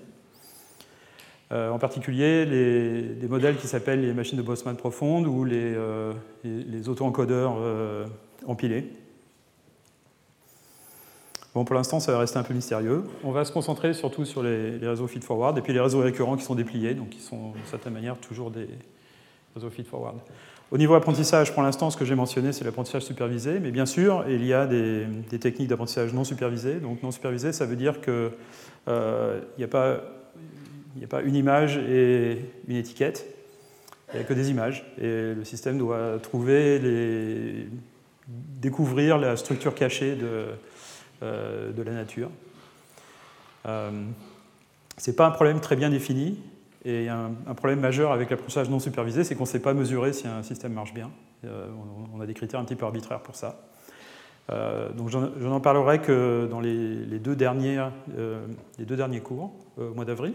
Euh, en particulier les, des modèles qui s'appellent les machines de Bosman profondes ou les, les, auto-encodeurs empilés. Bon, pour l'instant, ça va rester un peu mystérieux. On va se concentrer surtout sur les, réseaux feed-forward et puis les réseaux récurrents qui sont dépliés, donc qui sont d'une certaine manière toujours des réseaux feed-forward. Au niveau apprentissage, pour l'instant, ce que j'ai mentionné, c'est l'apprentissage supervisé, mais bien sûr, il y a des, techniques d'apprentissage non supervisé. Donc non supervisé, ça veut dire qu'il n'y a pas il n'y a pas une image et une étiquette, il n'y a que des images. Et le système doit trouver, découvrir la structure cachée de, euh, de la nature. Euh, Ce n'est pas un problème très bien défini. Et un, problème majeur avec l'apprentissage non supervisé, c'est qu'on ne sait pas mesurer si un système marche bien. Euh, on a des critères un petit peu arbitraires pour ça. donc je n'en parlerai que dans les, deux, les deux derniers cours, au mois d'avril.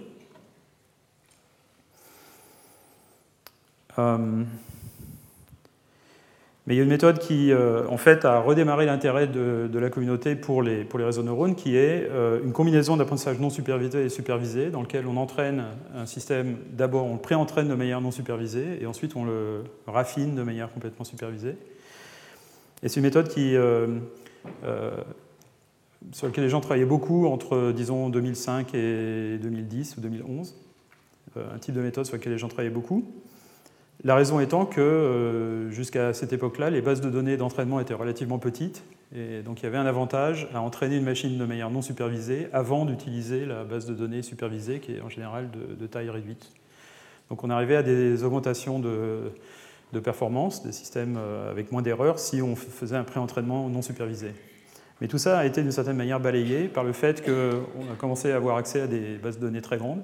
Euh, mais il y a une méthode qui, euh, en fait, a redémarré l'intérêt de, la communauté pour les, réseaux neurones, qui est euh, une combinaison d'apprentissage non supervisé et supervisé, dans lequel on entraîne un système, d'abord on le pré-entraîne de manière non supervisée, et ensuite on le raffine de manière complètement supervisée. Et c'est une méthode qui, sur laquelle les gens travaillaient beaucoup entre, disons, 2005 et 2010 ou 2011. un type de méthode sur laquelle les gens travaillaient beaucoup. La raison étant que euh, jusqu'à cette époque-là, les bases de données d'entraînement étaient relativement petites, et donc il y avait un avantage à entraîner une machine de manière non supervisée avant d'utiliser la base de données supervisée, qui est en général de, taille réduite. Donc on arrivait à des augmentations de, performance des systèmes euh, avec moins d'erreurs si on faisait un pré-entraînement non supervisé. Mais tout ça a été d'une certaine manière balayé par le fait qu'on a commencé à avoir accès à des bases de données très grandes,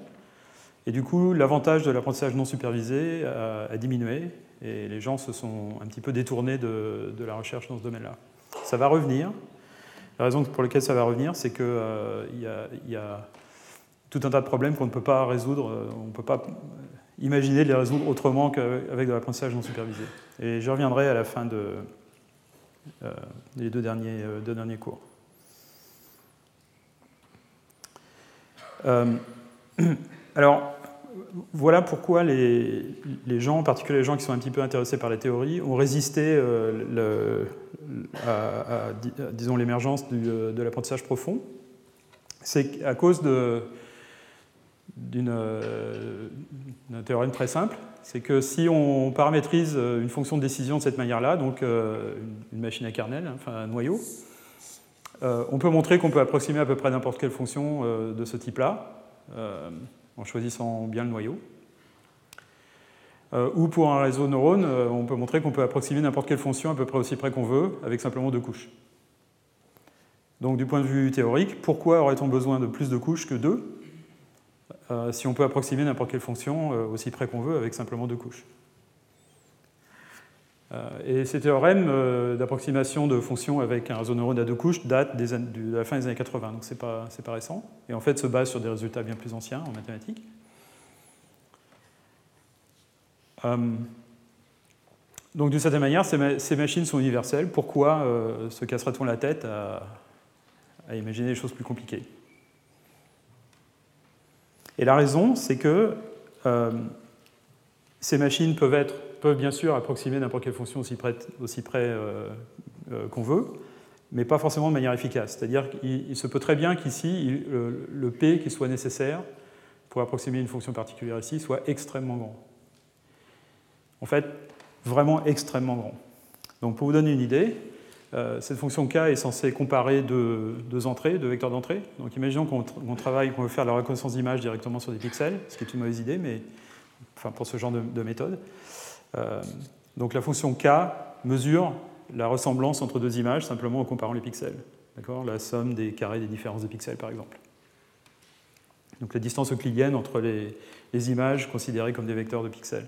et du coup, l'avantage de l'apprentissage non supervisé a, diminué et les gens se sont un petit peu détournés de, la recherche dans ce domaine-là. Ça va revenir. La raison pour laquelle ça va revenir, c'est qu'il euh, y, a tout un tas de problèmes qu'on ne peut pas résoudre. On ne peut pas imaginer de les résoudre autrement qu'avec de l'apprentissage non supervisé. Et je reviendrai à la fin de, euh, des euh, deux derniers cours. Alors, voilà pourquoi les, gens, en particulier les gens qui sont un petit peu intéressés par la théorie, ont résisté euh, à, disons, l'émergence euh, de l'apprentissage profond. C'est à cause euh, théorème très simple, c'est que si on paramétrise une fonction de décision de cette manière-là, donc une machine à kernel, hein, enfin un noyau, on peut montrer qu'on peut approximer à peu près n'importe quelle fonction de ce type-là en choisissant bien le noyau. Euh, ou pour un réseau de neurones, euh, on peut montrer qu'on peut approximer n'importe quelle fonction à peu près aussi près qu'on veut, avec simplement deux couches. Donc du point de vue théorique, pourquoi aurait-on besoin de plus de couches que deux? Si on peut approximer n'importe quelle fonction aussi près qu'on veut avec simplement deux couches. Et ces théorèmes d'approximation de fonctions avec un réseau neurone à deux couches datent de la fin des années 80, donc c'est pas, pas récent. Et en fait se basent sur des résultats bien plus anciens en mathématiques. Donc d'une certaine manière, ces, machines sont universelles. Pourquoi euh, se casserait-on la tête à, imaginer des choses plus compliquées? Et la raison, c'est que euh, ces machines peuvent, être, peuvent bien sûr approximer n'importe quelle fonction aussi près, aussi près euh, qu'on veut, mais pas forcément de manière efficace. C'est-à-dire qu'il se peut très bien qu'ici, le, le P qui soit nécessaire pour approximer une fonction particulière ici soit extrêmement grand. En fait, vraiment extrêmement grand. Donc pour vous donner une idée, euh, cette fonction k est censée comparer deux, entrées, deux vecteurs d'entrée. Donc imaginons qu'on travaille, qu'on veut faire la reconnaissance d'image directement sur des pixels, ce qui est une mauvaise idée, mais enfin, pour ce genre de, méthode. Euh, donc la fonction k mesure la ressemblance entre deux images simplement en comparant les pixels. La somme des carrés des différences de pixels, par exemple. Donc la distance euclidienne entre les images considérées comme des vecteurs de pixels.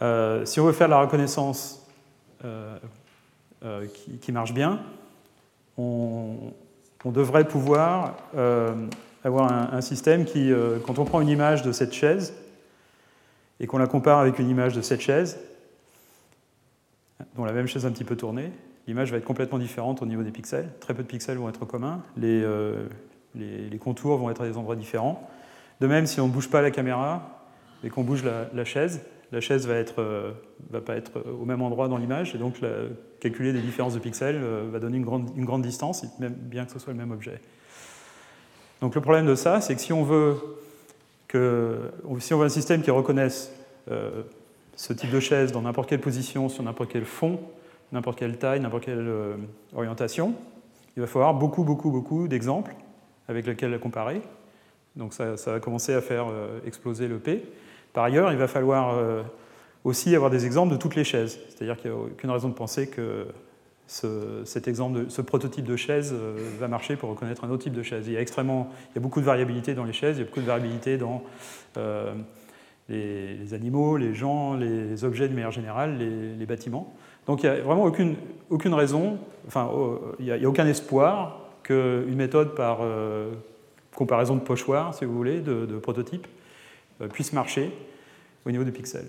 Euh, si on veut faire la reconnaissance euh, qui, marche bien, on, devrait pouvoir avoir un, système qui, quand on prend une image de cette chaise et qu'on la compare avec une image de cette chaise, dont la même chaise un petit peu tournée, l'image va être complètement différente au niveau des pixels. Très peu de pixels vont être communs. Les, les, contours vont être à des endroits différents. De même, si on ne bouge pas la caméra et qu'on bouge la chaise, la chaise va euh, va pas être au même endroit dans l'image, et donc calculer des différences de pixels euh, va donner une grande, une grande distance, bien que ce soit le même objet. Donc le problème de ça, c'est que si on veut que, si on veut un système qui reconnaisse euh, ce type de chaise dans n'importe quelle position, sur n'importe quel fond, n'importe quelle taille, n'importe quelle orientation, il va falloir beaucoup, beaucoup, beaucoup d'exemples avec lesquels la comparer. Donc ça, ça, va commencer à faire exploser le P. Par ailleurs, il va falloir euh, aussi avoir des exemples de toutes les chaises. C'est-à-dire qu'il n'y a aucune raison de penser que ce, cet exemple, ce prototype de chaise euh, va marcher pour reconnaître un autre type de chaise. Il y a, extrêmement, il y a beaucoup de variabilité dans les chaises, il y a beaucoup de variabilité dans euh, les, animaux, les gens, les objets de manière générale, les, bâtiments. Donc il n'y a vraiment aucune, raison, enfin, il n'y a, aucun espoir qu'une méthode par comparaison de pochoirs, si vous voulez, de, de prototypes, euh, puisse marcher au niveau des pixels.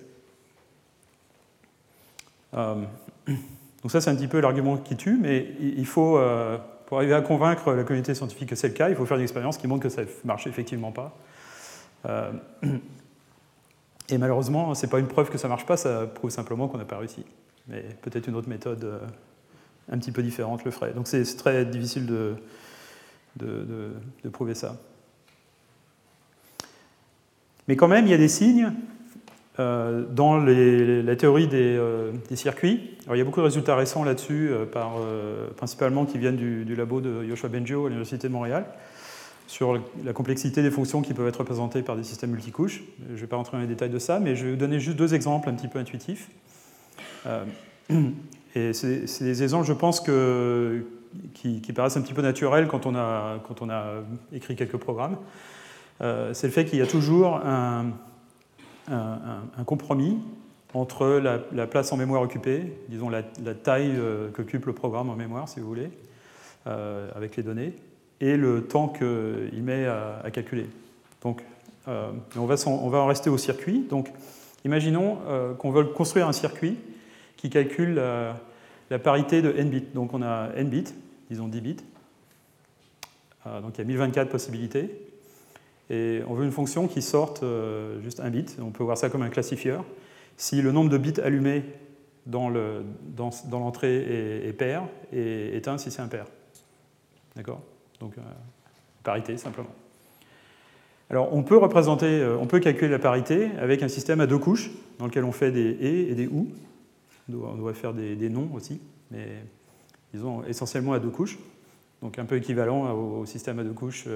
Euh, donc ça, c'est un petit peu l'argument qui tue, mais il faut, euh, pour arriver à convaincre la communauté scientifique que c'est le cas, il faut faire des expériences qui montrent que ça ne marche effectivement pas. et malheureusement, ce n'est pas une preuve que ça ne marche pas, ça prouve simplement qu'on n'a pas réussi. Mais peut-être une autre méthode un petit peu différente le ferait. Donc c'est très difficile de, de prouver ça. Mais quand même, il y a des signes euh, dans la théorie euh, des, circuits. Alors, il y a beaucoup de résultats récents là-dessus, euh, principalement qui viennent du, labo de Yoshua Benjo à l'Université de Montréal, sur la complexité des fonctions qui peuvent être représentées par des systèmes multicouches. Je ne vais pas rentrer dans les détails de ça, mais je vais vous donner juste deux exemples un petit peu intuitifs. et c'est des exemples, je pense, qui, paraissent un petit peu naturels quand on a, quand on a écrit quelques programmes. Euh, c'est le fait qu'il y a toujours un, compromis entre la, place en mémoire occupée, disons la, taille euh, qu'occupe le programme en mémoire, si vous voulez, euh, avec les données, et le temps qu'il met à, calculer. Donc, on, va on, va en rester au circuit. Donc, imaginons qu'on veut construire un circuit qui calcule la, parité de n bits. Donc, on a n bits, disons 10 bits. donc, il y a 1024 possibilités. Et on veut une fonction qui sorte euh, juste un bit. On peut voir ça comme un classifieur. Si le nombre de bits allumés dans l'entrée est, pair et éteint si c'est impair. D'accord? Donc, euh, parité simplement. Alors, on peut représenter, euh, on peut calculer la parité avec un système à deux couches dans lequel on fait des et et des ou. On doit faire des, noms aussi, mais disons essentiellement à deux couches. Donc, un peu équivalent au, système à deux couches.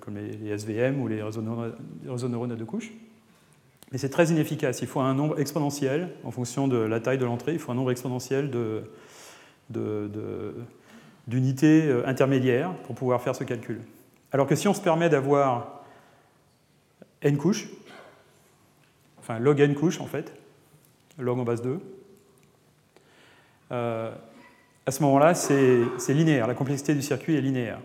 Comme les, SVM ou les réseaux neurones à deux couches. Mais c'est très inefficace. Il faut un nombre exponentiel en fonction de la taille de l'entrée. Il faut un nombre exponentiel d'unités de, euh, intermédiaires pour pouvoir faire ce calcul. Alors que si on se permet d'avoir n couches, enfin log n couches en fait, log en base 2, euh, à ce moment-là, c'est linéaire. La complexité du circuit est linéaire.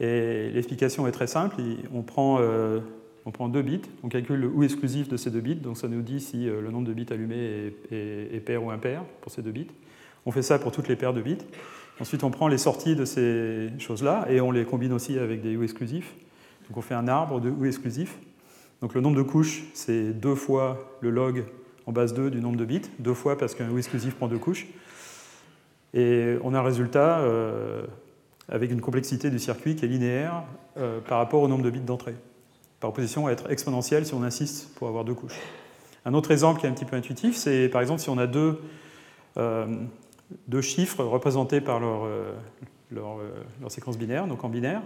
Et l'explication est très simple. On prend, euh, on prend deux bits, on calcule le ou exclusif de ces deux bits, donc ça nous dit si euh, le nombre de bits allumés est, pair ou impair pour ces deux bits. On fait ça pour toutes les paires de bits. Ensuite, on prend les sorties de ces choses-là et on les combine aussi avec des ou exclusifs. Donc on fait un arbre de ou exclusifs. Donc le nombre de couches, c'est deux fois le log en base 2 du nombre de bits, deux fois parce qu'un ou exclusif prend deux couches. Et on a un résultat euh, avec une complexité du circuit qui est linéaire euh, par rapport au nombre de bits d'entrée, par opposition à être exponentielle si on insiste pour avoir deux couches. Un autre exemple qui est un petit peu intuitif, c'est par exemple si on a deux, euh, deux chiffres représentés par leur, leur, leur, séquence binaire, donc en binaire,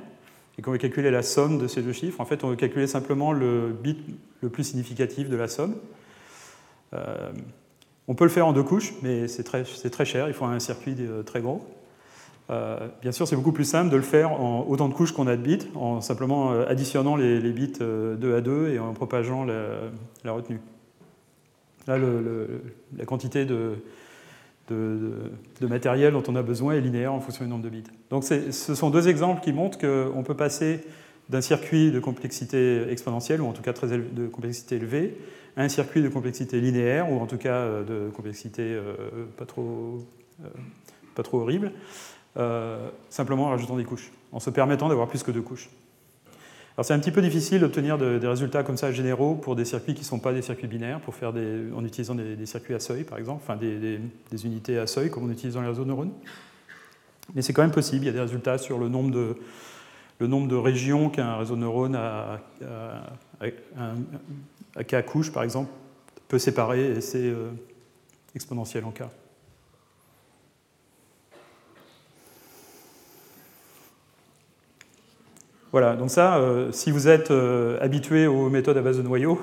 et qu'on veut calculer la somme de ces deux chiffres, en fait on veut calculer simplement le bit le plus significatif de la somme. On peut le faire en deux couches, mais c'est très, très, cher, il faut un circuit euh, très gros. Euh, bien sûr, c'est beaucoup plus simple de le faire en autant de couches qu'on a de bits, en simplement euh, additionnant les, bits 2 à 2 et en propageant la, retenue. Là, la quantité de, matériel dont on a besoin est linéaire en fonction du nombre de bits. Donc ce sont deux exemples qui montrent qu'on peut passer d'un circuit de complexité exponentielle, ou en tout cas très de complexité élevée, un circuit de complexité linéaire, ou en tout cas euh, de complexité euh, pas, trop, euh, pas trop horrible, simplement en rajoutant des couches, en se permettant d'avoir plus que deux couches. Alors c'est un petit peu difficile d'obtenir des résultats comme ça généraux pour des circuits qui ne sont pas des circuits binaires, pour faire en utilisant des, circuits à seuil par exemple, enfin des, unités à seuil comme on utilise dans les réseaux de neurones. Mais c'est quand même possible, il y a des résultats sur le nombre de, régions qu'un réseau de neurones a, à K couches, par exemple, peut séparer et c'est euh, exponentiel en K. Voilà, donc ça, euh, si vous êtes euh, habitué aux méthodes à base de noyaux,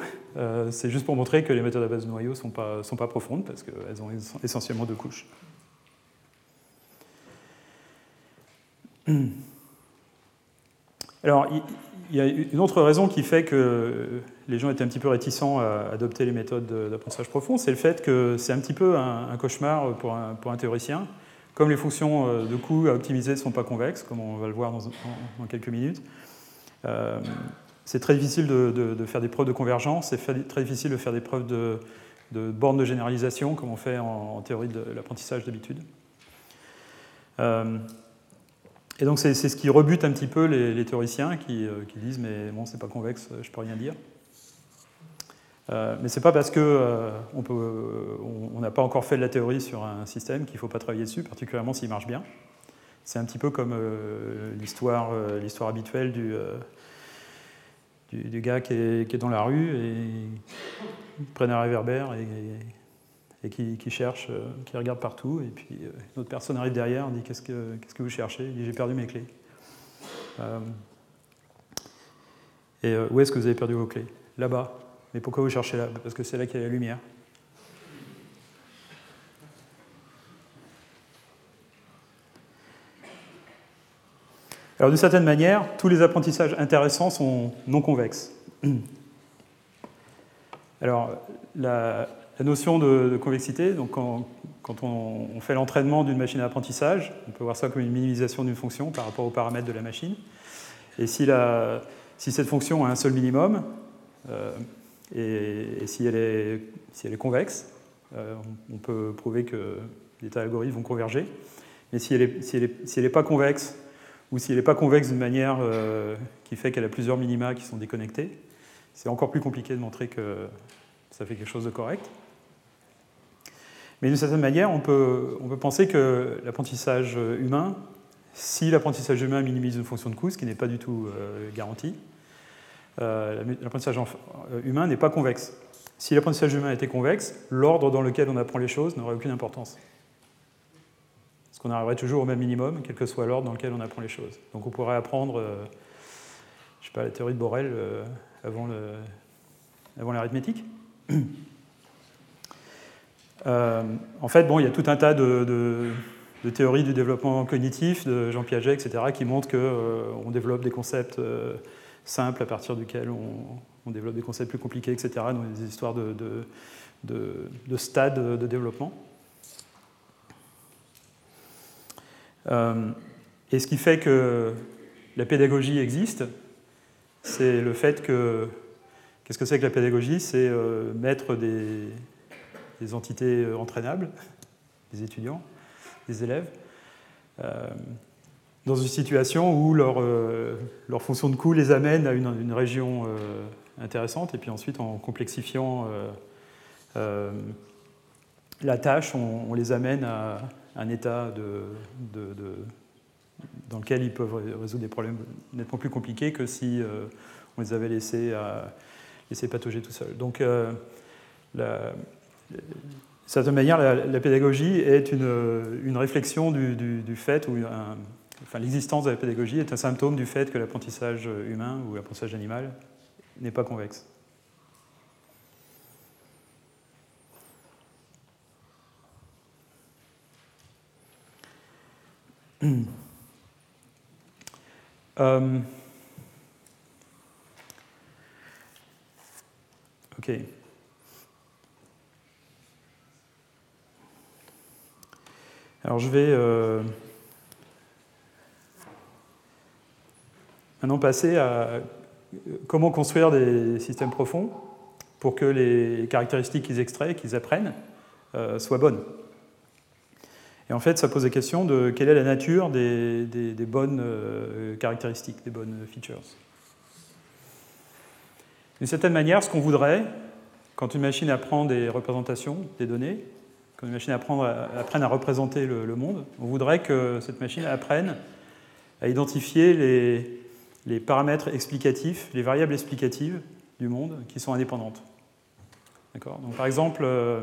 c'est juste pour montrer que les méthodes à base de noyaux ne sont pas, profondes parce qu'elles ont essentiellement deux couches. Alors, il y a une autre raison qui fait que les gens étaient un petit peu réticents à adopter les méthodes d'apprentissage profond, c'est le fait que c'est un petit peu un, cauchemar pour un, théoricien. Comme les fonctions euh, de coût à optimiser ne sont pas convexes, comme on va le voir dans, quelques minutes, euh, c'est très difficile de, faire des preuves de convergence, c'est très difficile de faire des preuves de, bornes de généralisation, comme on fait en, théorie de l'apprentissage d'habitude. Euh, et donc c'est ce qui rebute un petit peu les, théoriciens qui, qui, disent mais bon c'est pas convexe, je peux rien dire. Euh, mais ce n'est pas parce qu'on euh, n'a pas encore fait de la théorie sur un système qu'il ne faut pas travailler dessus, particulièrement s'il marche bien. C'est un petit peu comme euh, l'histoire habituelle du, gars qui est, qui dans la rue et qui prend un réverbère et, et qui, cherche, qui regarde partout. Et puis une autre personne arrive derrière, dit Qu'est-ce que, qu'est-ce que vous cherchez? Il dit J'ai perdu mes clés. et où est-ce que vous avez perdu vos clés? Là-bas. Mais pourquoi vous cherchez là? Parce que c'est là qu'il y a la lumière. Alors d'une certaine manière, tous les apprentissages intéressants sont non convexes. Alors la, notion de, convexité, donc quand, on, fait l'entraînement d'une machine à apprentissage, on peut voir ça comme une minimisation d'une fonction par rapport aux paramètres de la machine. Et si, si cette fonction a un seul minimum, euh, et, si, elle est, si, elle est, convexe, euh, on peut prouver que les tas d'algorithmes vont converger. Mais si elle n'est si si pas convexe, ou si elle n'est pas convexe d'une manière euh, qui fait qu'elle a plusieurs minima qui sont déconnectés, c'est encore plus compliqué de montrer que ça fait quelque chose de correct. Mais d'une certaine manière, on peut, on peut penser que l'apprentissage humain, si l'apprentissage humain minimise une fonction de coût, ce qui n'est pas du tout euh, garanti, euh, l'apprentissage euh, humain n'est pas convexe. Si l'apprentissage humain était convexe, l'ordre dans lequel on apprend les choses n'aurait aucune importance. Parce qu'on arriverait toujours au même minimum, quel que soit l'ordre dans lequel on apprend les choses. Donc on pourrait apprendre, euh, je sais pas, la théorie de Borel avant, avant l'arithmétique. en fait, bon, il y a tout un tas de, de théorie du développement cognitif de Jean Piaget, etc., qui montrent qu'on développe des concepts simples à partir duquel on, développe des concepts plus compliqués, etc., dans des histoires de, de, stades de développement. Euh, et ce qui fait que la pédagogie existe, c'est le fait que. Qu'est-ce que c'est que la pédagogie? C'est euh, mettre des, des, entités entraînables, des étudiants, des élèves, euh, dans une situation où leur, euh, fonction de coût les amène à une, région euh, intéressante, et puis ensuite en complexifiant euh, la tâche, on, les amène à un état dans lequel ils peuvent résoudre des problèmes nettement plus compliqués que si on les avait laissés, à, laissés patauger tout seuls. Donc, la, de certaine manière, la, pédagogie est une, une réflexion du, du, fait, ou un, enfin, l'existence de la pédagogie est un symptôme du fait que l'apprentissage humain ou l'apprentissage animal n'est pas convexe. Euh, ok. Alors je vais euh, maintenant passer à comment construire des systèmes profonds pour que les caractéristiques qu'ils extraient, qu'ils apprennent, euh, soient bonnes? Et en fait, ça pose la question de quelle est la nature des, bonnes euh, caractéristiques, des bonnes features. D'une certaine manière, ce qu'on voudrait, quand une machine apprend des représentations, des données, quand une machine apprend, à représenter le monde, on voudrait que cette machine apprenne à identifier les, les paramètres explicatifs, les variables explicatives du monde qui sont indépendantes. Donc, par exemple, euh,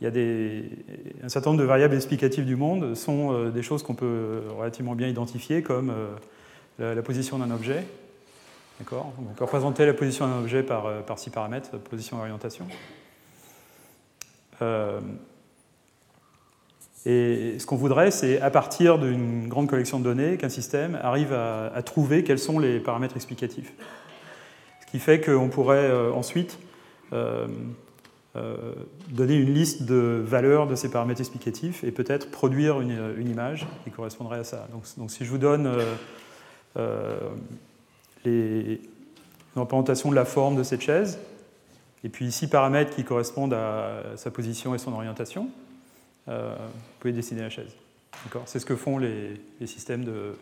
il y a un certain nombre de variables explicatives du monde sont euh, des choses qu'on peut relativement bien identifier comme euh, la, position d'un objet. On peut représenter la position d'un objet par, par six paramètres, position et orientation. Et ce qu'on voudrait, c'est à partir d'une grande collection de données qu'un système arrive à, trouver quels sont les paramètres explicatifs. Ce qui fait qu'on pourrait euh, ensuite euh, euh, donner une liste de valeurs de ces paramètres explicatifs et peut-être produire une, image qui correspondrait à ça. Donc, si je vous donne les, représentation de la forme de cette chaise, et puis six paramètres qui correspondent à sa position et son orientation, vous pouvez dessiner la chaise. C'est ce que font les, systèmes de,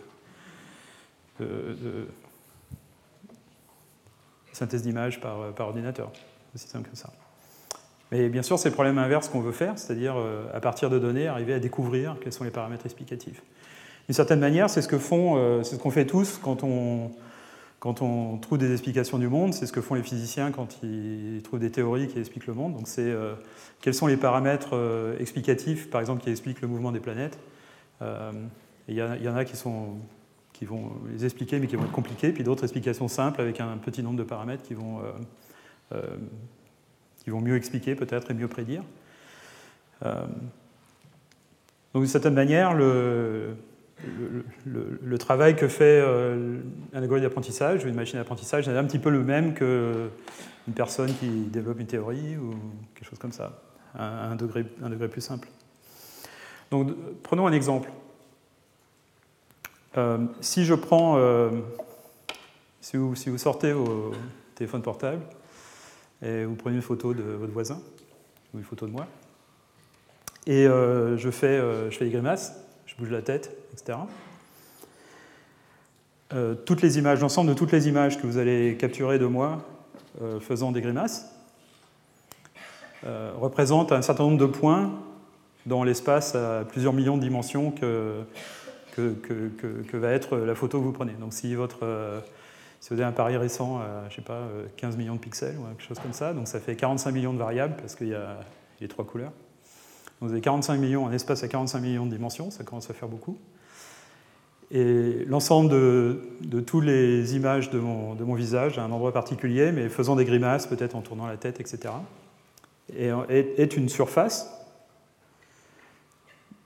synthèse d'images par, ordinateur. Aussi simple que ça. Mais bien sûr, c'est le problème inverse qu'on veut faire, c'est-à-dire euh, à partir de données, arriver à découvrir quels sont les paramètres explicatifs. D'une certaine manière, c'est ce que font, euh, c'est ce qu'on fait tous quand on, quand on trouve des explications du monde, c'est ce que font les physiciens quand ils trouvent des théories qui expliquent le monde. Donc c'est euh, quels sont les paramètres euh, explicatifs, par exemple, qui expliquent le mouvement des planètes. Euh, il y, en a qui, vont les expliquer, mais qui vont être compliqués, puis d'autres explications simples avec un petit nombre de paramètres qui vont, qui vont mieux expliquer peut-être et mieux prédire. donc d'une certaine manière, le, le, travail que fait euh, un algorithme d'apprentissage ou une machine d'apprentissage est un petit peu le même qu'une personne qui développe une théorie ou quelque chose comme ça, à un degré, un degré plus simple. Donc prenons un exemple. Euh, si je prends, euh, si, vous, sortez vos téléphones portables et vous prenez une photo de votre voisin ou une photo de moi, et je, fais, je fais des grimaces, bouge la tête, etc. Euh, toutes les images, l'ensemble de toutes les images que vous allez capturer de moi euh, faisant des grimaces euh, représentent un certain nombre de points dans l'espace à plusieurs millions de dimensions que, que, va être la photo que vous prenez. Donc si, votre, si vous avez un pari récent à, je sais pas, 15 millions de pixels ou quelque chose comme ça, donc ça fait 45 millions de variables parce qu'il y a les trois couleurs. Donc vous avez 45 millions, un espace à 45 millions de dimensions, ça commence à faire beaucoup. Et l'ensemble de, toutes les images de mon, visage à un endroit particulier, mais faisant des grimaces, peut-être en tournant la tête, etc., est, une surface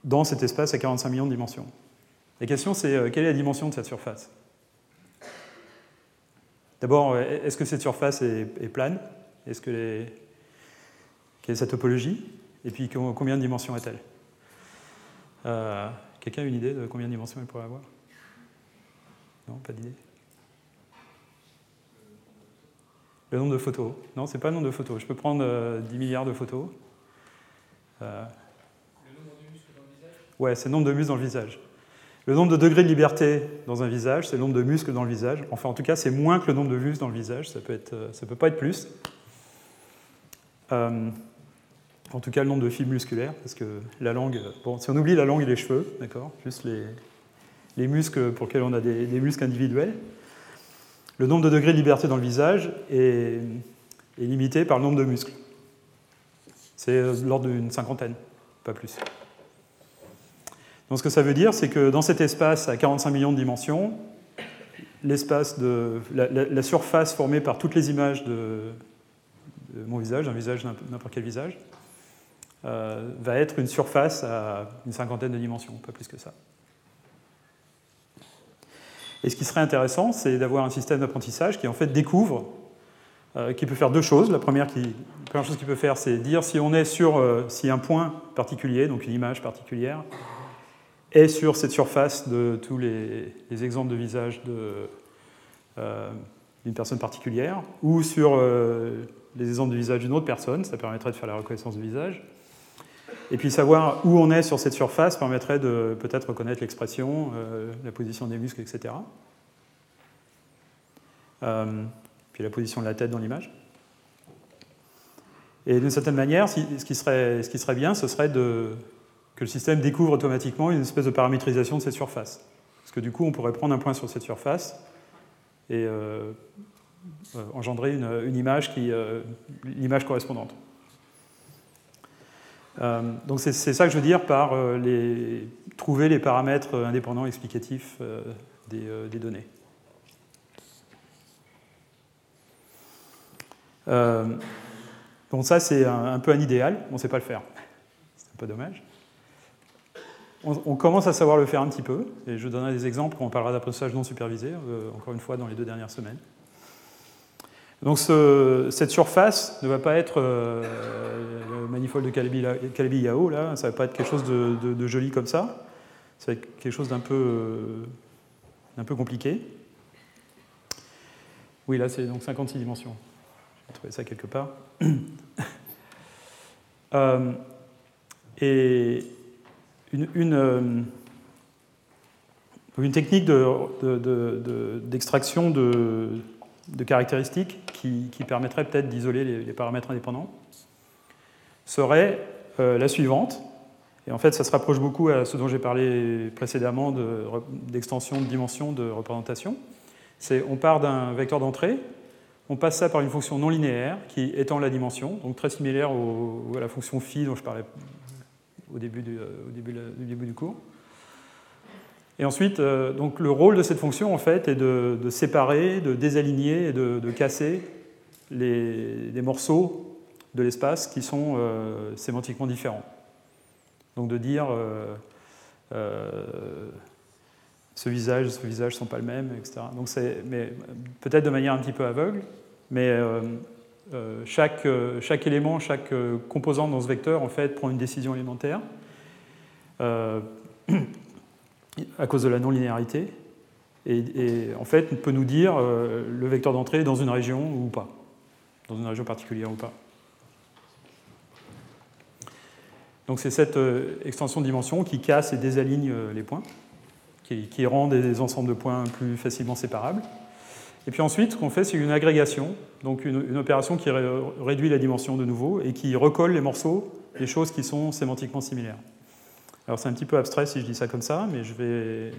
dans cet espace à 45 millions de dimensions. La question, c'est quelle est la dimension de cette surface? D'abord, est-ce que cette surface est, plane? Est-ce que. Quelle est sa topologie? Et puis, combien de dimensions a-t-elle euh, Quelqu'un a une idée de combien de dimensions elle pourrait avoir? Non, pas d'idée Le nombre de photos. Non, c'est pas le nombre de photos. Je peux prendre 10 euh, milliards de photos. Euh, le nombre de muscles dans le visage Ouais, c'est le nombre de muscles dans le visage. Le nombre de degrés de liberté dans un visage, c'est le nombre de muscles dans le visage. Enfin, en tout cas, c'est moins que le nombre de muscles dans le visage. Ça peut être, ça peut pas être plus. Euh, en tout cas, le nombre de fibres musculaires, parce que la langue. Bon, si on oublie la langue et les cheveux, d'accord, juste les, les, muscles pour lesquels on a des, muscles individuels, le nombre de degrés de liberté dans le visage est, limité par le nombre de muscles. C'est l'ordre d'une cinquantaine, pas plus. Donc ce que ça veut dire, c'est que dans cet espace à 45 millions de dimensions, l'espace de la, surface formée par toutes les images de, mon visage, un visage n'importe quel visage, euh, va être une surface à une cinquantaine de dimensions, pas plus que ça. Et ce qui serait intéressant, c'est d'avoir un système d'apprentissage qui en fait découvre, euh, qui peut faire deux choses. La première, chose qu'il peut faire, c'est dire si on est sur euh, si un point particulier, donc une image particulière, est sur cette surface de tous les, exemples de visage d'une personne particulière, ou sur les exemples de visage d'une autre personne, ça permettrait de faire la reconnaissance de visage. Et puis savoir où on est sur cette surface permettrait de peut-être reconnaître l'expression, euh, la position des muscles, etc. puis la position de la tête dans l'image. Et d'une certaine manière, ce, qui serait, ce qui serait bien, ce serait de, que le système découvre automatiquement une espèce de paramétrisation de cette surface. Parce que du coup, on pourrait prendre un point sur cette surface et euh, euh, engendrer une, image qui, euh, l'image correspondante. Donc c'est ça que je veux dire par les, trouver les paramètres indépendants explicatifs des, données. donc ça c'est un, peu un idéal, on ne sait pas le faire. C'est un peu dommage on, commence à savoir le faire un petit peu, et je donnerai des exemples quand on parlera d'apprentissage non supervisé, euh, encore une fois dans les deux dernières semaines. Donc cette surface ne va pas être euh, le manifold de Calabi-Yau, là, ça ne va pas être quelque chose de, joli comme ça, ça va être quelque chose d'un peu, euh, peu compliqué. Oui, là c'est donc 56 dimensions. J'ai trouvé ça quelque part. et une, euh, technique d'extraction de, de, caractéristiques qui, permettrait peut-être d'isoler les, paramètres indépendants serait euh, la suivante. Et en fait, ça se rapproche beaucoup à ce dont j'ai parlé précédemment d'extension de, dimension de représentation. C'est on part d'un vecteur d'entrée, on passe ça par une fonction non linéaire qui étend la dimension, donc très similaire à la fonction phi dont je parlais au début euh, début, du, début du cours. Et ensuite, euh, donc le rôle de cette fonction, en fait, est de, séparer, de désaligner et de, casser les, morceaux de l'espace qui sont euh, sémantiquement différents. Donc de dire ce visage, ce visage ne sont pas le même, etc. Donc mais peut-être de manière un petit peu aveugle, mais euh, chaque, euh, chaque, élément, chaque euh, composante dans ce vecteur en fait, prend une décision élémentaire à cause de la non-linéarité. Et, en fait, on peut nous dire le vecteur d'entrée dans une région ou pas, dans une région particulière ou pas. Donc c'est cette extension de dimension qui casse et désaligne les points, qui, qui rend des ensembles de points plus facilement séparables. Et puis ensuite, ce qu'on fait, c'est une agrégation, donc une, opération qui réduit la dimension de nouveau et qui recolle les morceaux des choses qui sont sémantiquement similaires. Alors c'est un petit peu abstrait si je dis ça comme ça, mais je vais.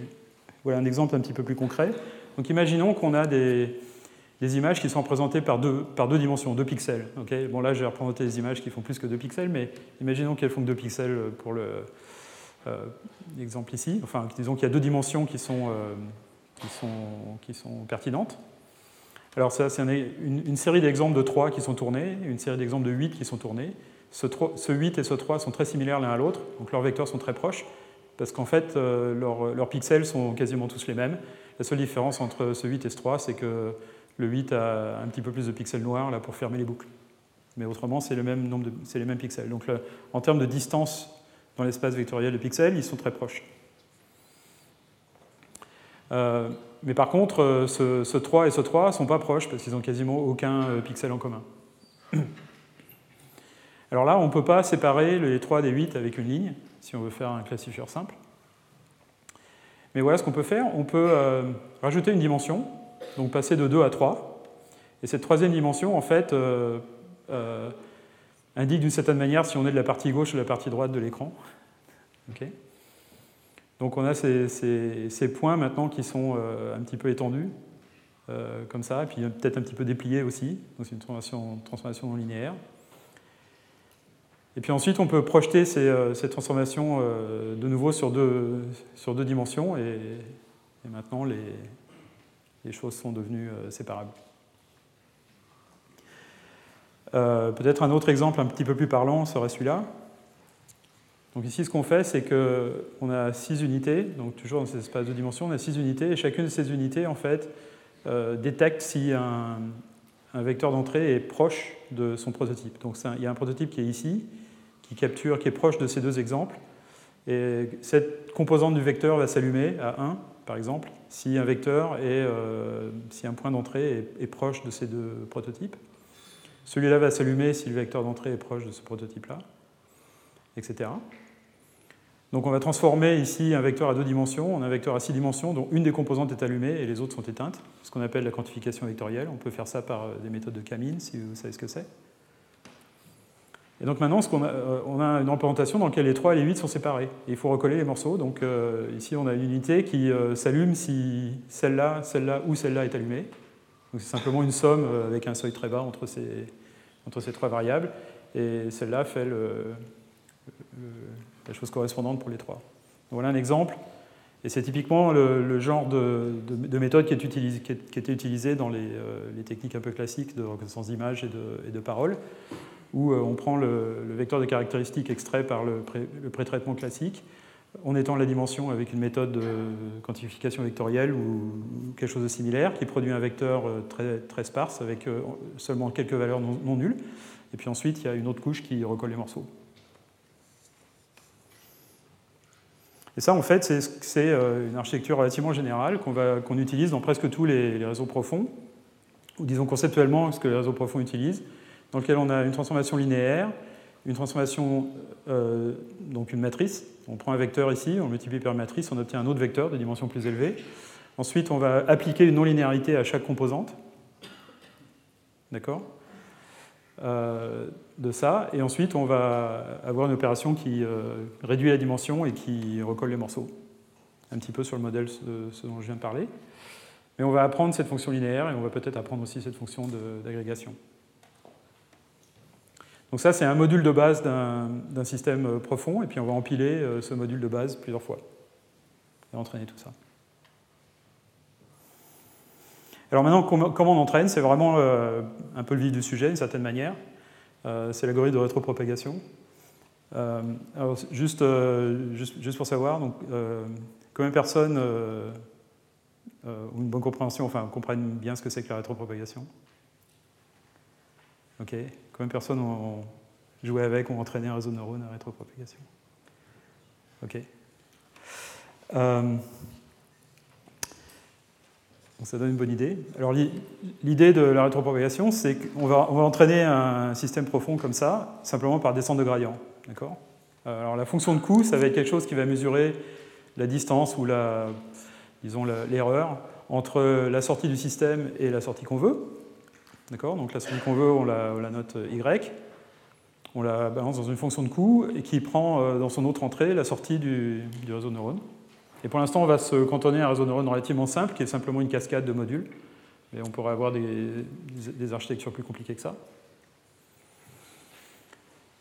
Voilà un exemple un petit peu plus concret. Donc imaginons qu'on a des, images qui sont représentées par deux, par deux dimensions, deux pixels. bon là, j'ai représenté des images qui font plus que deux pixels, mais imaginons qu'elles font deux pixels pour l'exemple euh, ici. Enfin, disons qu'il y a deux dimensions qui sont, euh, qui sont, qui sont pertinentes. Alors ça, c'est une, série d'exemples de 3 qui sont tournés, une série d'exemples de 8 qui sont tournés. Ce, 8 et ce 3 sont très similaires l'un à l'autre, donc leurs vecteurs sont très proches, parce qu'en fait, leurs, pixels sont quasiment tous les mêmes. La seule différence entre ce 8 et ce 3, c'est que le 8 a un petit peu plus de pixels noirs là, pour fermer les boucles. Mais autrement, c'est le les mêmes pixels. Donc en termes de distance dans l'espace vectoriel de pixels, ils sont très proches. Euh, mais par contre, euh, ce, 3 et ce 3 ne sont pas proches parce qu'ils n'ont quasiment aucun euh, pixel en commun. Alors là, on ne peut pas séparer les 3 des 8 avec une ligne, si on veut faire un classifieur simple. Mais voilà ce qu'on peut faire. On peut rajouter une dimension, donc passer de 2 à 3. Et cette troisième dimension, en fait, indique d'une certaine manière si on est de la partie gauche ou de la partie droite de l'écran. Donc on a ces, points maintenant qui sont euh, un petit peu étendus, euh, comme ça, et puis peut-être un petit peu dépliés aussi, donc c'est une transformation, transformation non linéaire. Et puis ensuite, on peut projeter ces, euh, transformations de nouveau sur deux, dimensions, et, maintenant les, choses sont devenues séparables. peut-être un autre exemple un petit peu plus parlant serait celui-là. Donc ici, ce qu'on fait, c'est qu'on a six unités, donc toujours dans cet espace de dimension, on a six unités, et chacune de ces unités, en fait, euh, détecte si un, vecteur d'entrée est proche de son prototype. Donc il y a un prototype qui est ici, qui capture, qui est proche de ces deux exemples, et cette composante du vecteur va s'allumer à 1, par exemple, si un vecteur est, euh, si un point d'entrée est, proche de ces deux prototypes. Celui-là va s'allumer si le vecteur d'entrée est proche de ce prototype-là, etc. Donc on va transformer ici un vecteur à deux dimensions en un vecteur à six dimensions dont une des composantes est allumée et les autres sont éteintes, ce qu'on appelle la quantification vectorielle. On peut faire ça par euh, des méthodes de Camine, si vous savez ce que c'est. Et donc maintenant, on, a, euh, on, a, une représentation dans laquelle les 3 et les 8 sont séparés. Il faut recoller les morceaux. Donc euh, ici, on a une unité qui s'allume si celle-là, celle-là ou celle-là est allumée. C'est simplement une somme avec un seuil très bas entre ces, trois variables. Et celle-là fait la chose correspondante pour les trois. Voilà un exemple. Et c'est typiquement le, genre de, méthode qui, est utilisé, était utilisée dans euh, les, techniques un peu classiques de reconnaissance d'image et de, et de parole, où euh, on prend le, vecteur de caractéristiques extrait par le, pré-traitement classique, on étend la dimension avec une méthode de quantification vectorielle ou quelque chose de similaire, qui produit un vecteur euh, très, sparse avec seulement quelques valeurs non, nulles. Et puis ensuite, il y a une autre couche qui recolle les morceaux. Et ça, en fait, c'est euh, une architecture relativement générale qu'on utilise dans presque tous les, réseaux profonds, ou disons conceptuellement ce que les réseaux profonds utilisent, dans lequel on a une transformation linéaire, une transformation, euh, donc une matrice. On prend un vecteur ici, on multiplie par une matrice, on obtient un autre vecteur de dimension plus élevée. Ensuite, on va appliquer une non-linéarité à chaque composante. D'accord? Euh, de ça, et ensuite on va avoir une opération qui euh, réduit la dimension et qui recolle les morceaux. Un petit peu sur le modèle ce, dont je viens de parler. Mais on va apprendre cette fonction linéaire et on va peut-être apprendre aussi cette fonction d'agrégation. Donc ça, c'est un module de base d'un système profond, et puis on va empiler euh, ce module de base plusieurs fois et entraîner tout ça. Alors maintenant, comment on entraîne? C'est vraiment euh, un peu le vif du sujet, d'une certaine manière. Euh, c'est l'algorithme de rétropropagation. Euh, alors, juste, juste, pour savoir, donc, combien de personnes ont une bonne compréhension, enfin, comprennent bien ce que c'est que la rétropropagation? Ok. Combien de personnes ont joué avec, ont entraîné un réseau de neurones à rétropropagation Ok ça donne une bonne idée. Alors l'idée de la rétropropagation, c'est qu'on va, on va entraîner un système profond comme ça, simplement par descente de gradient. D'accord? Euh, Alors la fonction de coût, ça va être quelque chose qui va mesurer la distance ou la, disons l'erreur entre la sortie du système et la sortie qu'on veut. D'accord Donc la sortie qu'on veut, on la, note y. On la balance dans une fonction de coût et qui prend euh, dans son autre entrée la sortie du, réseau de neurones. Et pour l'instant, on va se cantonner à un réseau de relativement simple, qui est simplement une cascade de modules. Mais on pourrait avoir des, architectures plus compliquées que ça.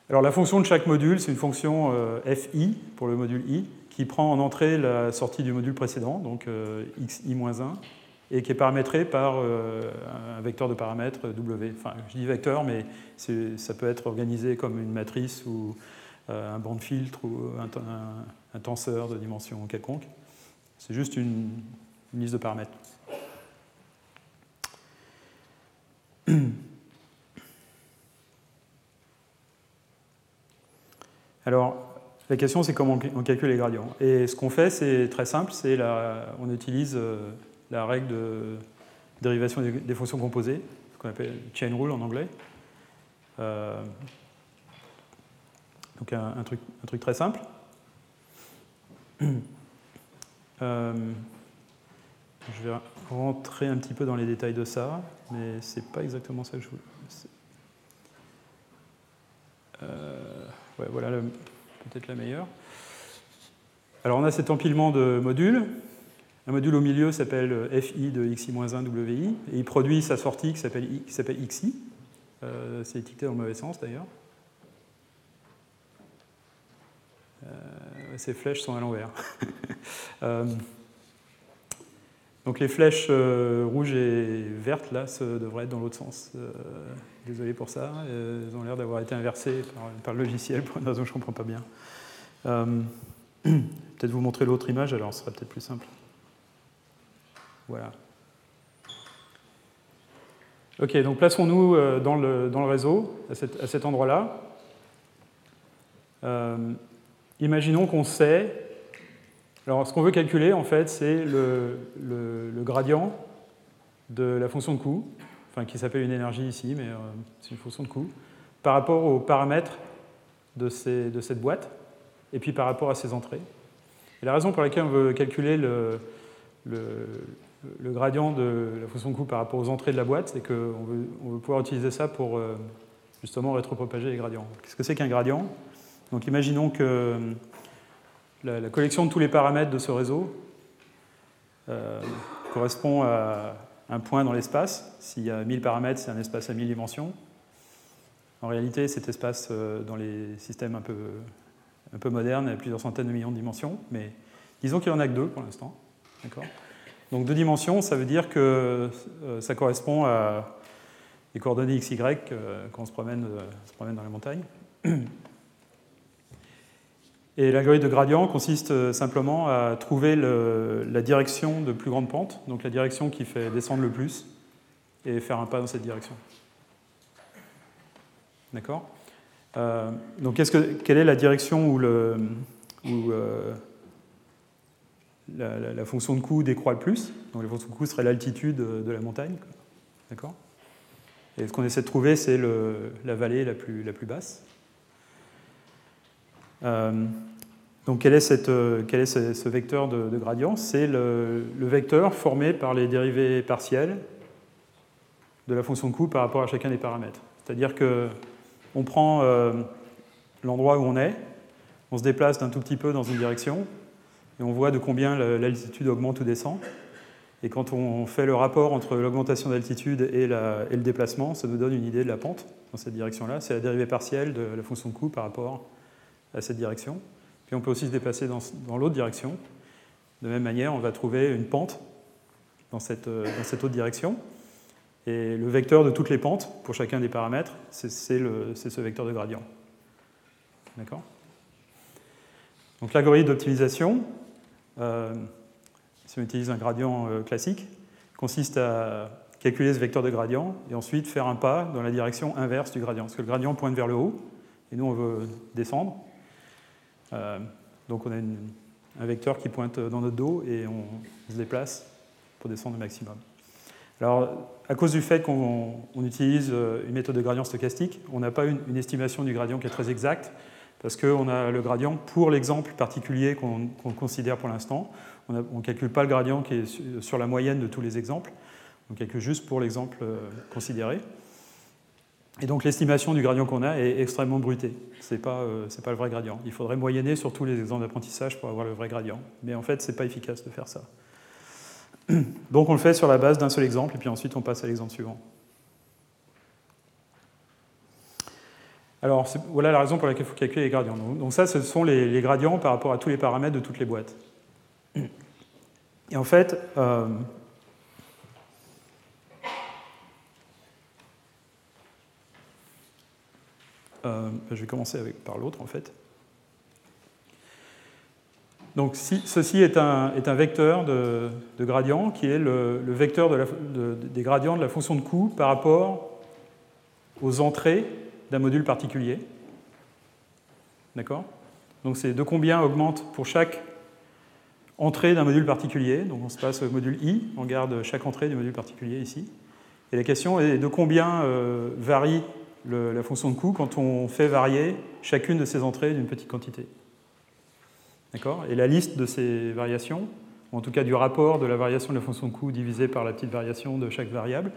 Alors la fonction de chaque module, c'est une fonction euh, fi pour le module i, qui prend en entrée la sortie du module précédent, donc euh, xi-1, et qui est paramétré par euh, un vecteur de paramètres W. Enfin, je dis vecteur, mais ça peut être organisé comme une matrice ou euh, un banc de filtre ou un, tenseur de dimension quelconque. C'est juste une, liste de paramètres. Alors, la question, c'est comment on calcule les gradients. Et ce qu'on fait, c'est très simple, c'est on utilise euh, la règle de dérivation des, fonctions composées, ce qu'on appelle chain rule en anglais. Euh, donc un, truc, très simple. Euh, je vais rentrer un petit peu dans les détails de ça, mais c'est pas exactement ça que je voulais. Euh, ouais, voilà peut-être la meilleure. Alors on a cet empilement de modules. Un module au milieu s'appelle euh, FI de XI-1 WI, et il produit sa sortie qui s'appelle XI. Euh, c'est étiqueté dans le mauvais sens d'ailleurs. Euh, ces flèches sont à l'envers. donc les flèches rouges et vertes, là, devraient être dans l'autre sens. désolé pour ça. Elles ont l'air d'avoir été inversées par, le logiciel pour une raison que je ne comprends pas bien. peut-être vous montrer l'autre image, alors ce sera peut-être plus simple. Voilà. Ok, donc plaçons-nous euh, dans le, dans le, réseau, à, cet endroit-là. Euh, imaginons qu'on sait. Alors, ce qu'on veut calculer, en fait, c'est le, gradient de la fonction de coût, enfin, qui s'appelle une énergie ici, mais euh, c'est une fonction de coût, par rapport aux paramètres de, ces, de, cette boîte, et puis par rapport à ses entrées. Et la raison pour laquelle on veut calculer le, le gradient de la fonction de coût par rapport aux entrées de la boîte, c'est qu'on veut, pouvoir utiliser ça pour euh, justement rétropropager les gradients. Qu'est-ce que c'est qu'un gradient? Donc imaginons que euh, la, collection de tous les paramètres de ce réseau euh, correspond à un point dans l'espace. S'il y a 1000 paramètres, c'est un espace à 1000 dimensions. En réalité, cet espace dans les systèmes un peu, un peu modernes a plusieurs centaines de millions de dimensions, mais disons qu'il n'y en a que deux pour l'instant. D'accord? Donc deux dimensions, ça veut dire que euh, ça correspond à les coordonnées x, y euh, quand on se promène, euh, se promène dans les montagnes. Et l'algorithme de gradient consiste simplement à trouver la direction de plus grande pente, donc la direction qui fait descendre le plus, et faire un pas dans cette direction. D'accord? Donc que, quelle est la direction où, le, où la, fonction de coût décroît le plus. Donc la fonction de coût serait l'altitude de la montagne. D'accord? Et ce qu'on essaie de trouver, c'est la vallée la plus, basse. Euh, donc quel est, est ce, vecteur de, gradient? C'est le, vecteur formé par les dérivés partiels de la fonction de coût par rapport à chacun des paramètres. C'est-à-dire qu'on prend euh, l'endroit où on est, on se déplace d'un tout petit peu dans une direction, et on voit de combien l'altitude augmente ou descend. Et quand on fait le rapport entre l'augmentation d'altitude et, le déplacement, ça nous donne une idée de la pente dans cette direction-là. C'est la dérivée partielle de la fonction de coût par rapport à cette direction. Puis on peut aussi se déplacer dans, l'autre direction. De même manière, on va trouver une pente dans cette, dans cette autre direction. Et le vecteur de toutes les pentes, pour chacun des paramètres, c'est ce vecteur de gradient. D'accord? Donc l'algorithme d'optimisation, si on utilise un gradient euh, classique, consiste à calculer ce vecteur de gradient et ensuite faire un pas dans la direction inverse du gradient. Parce que le gradient pointe vers le haut et nous on veut descendre. Euh, donc on a un vecteur qui pointe dans notre dos et on se déplace pour descendre au maximum. Alors, à cause du fait qu'on utilise une méthode de gradient stochastique, on n'a pas une, estimation du gradient qui est très exacte parce qu'on a le gradient pour l'exemple particulier qu'on considère pour l'instant. On ne calcule pas le gradient qui est sur la moyenne de tous les exemples, on calcule juste pour l'exemple euh, considéré. Et donc l'estimation du gradient qu'on a est extrêmement bruitée. Ce n'est pas, euh, pas le vrai gradient. Il faudrait moyenner sur tous les exemples d'apprentissage pour avoir le vrai gradient. Mais en fait, ce n'est pas efficace de faire ça. Donc on le fait sur la base d'un seul exemple, et puis ensuite on passe à l'exemple suivant. Alors voilà la raison pour laquelle il faut calculer les gradients. Donc, ça, ce sont les, gradients par rapport à tous les paramètres de toutes les boîtes. Et en fait, euh, euh, ben, je vais commencer par l'autre en fait. Donc ceci est un, vecteur de, gradient qui est le, vecteur des gradients de la fonction de coût par rapport aux entrées d'un module particulier. D'accord? Donc c'est de combien augmente pour chaque entrée d'un module particulier? Donc on se passe au module i, on garde chaque entrée du module particulier ici. Et la question est de combien euh, varie la fonction de coût quand on fait varier chacune de ces entrées d'une petite quantité. Et la liste de ces variations, ou en tout cas du rapport de la variation de la fonction de coût divisé par la petite variation de chaque variable,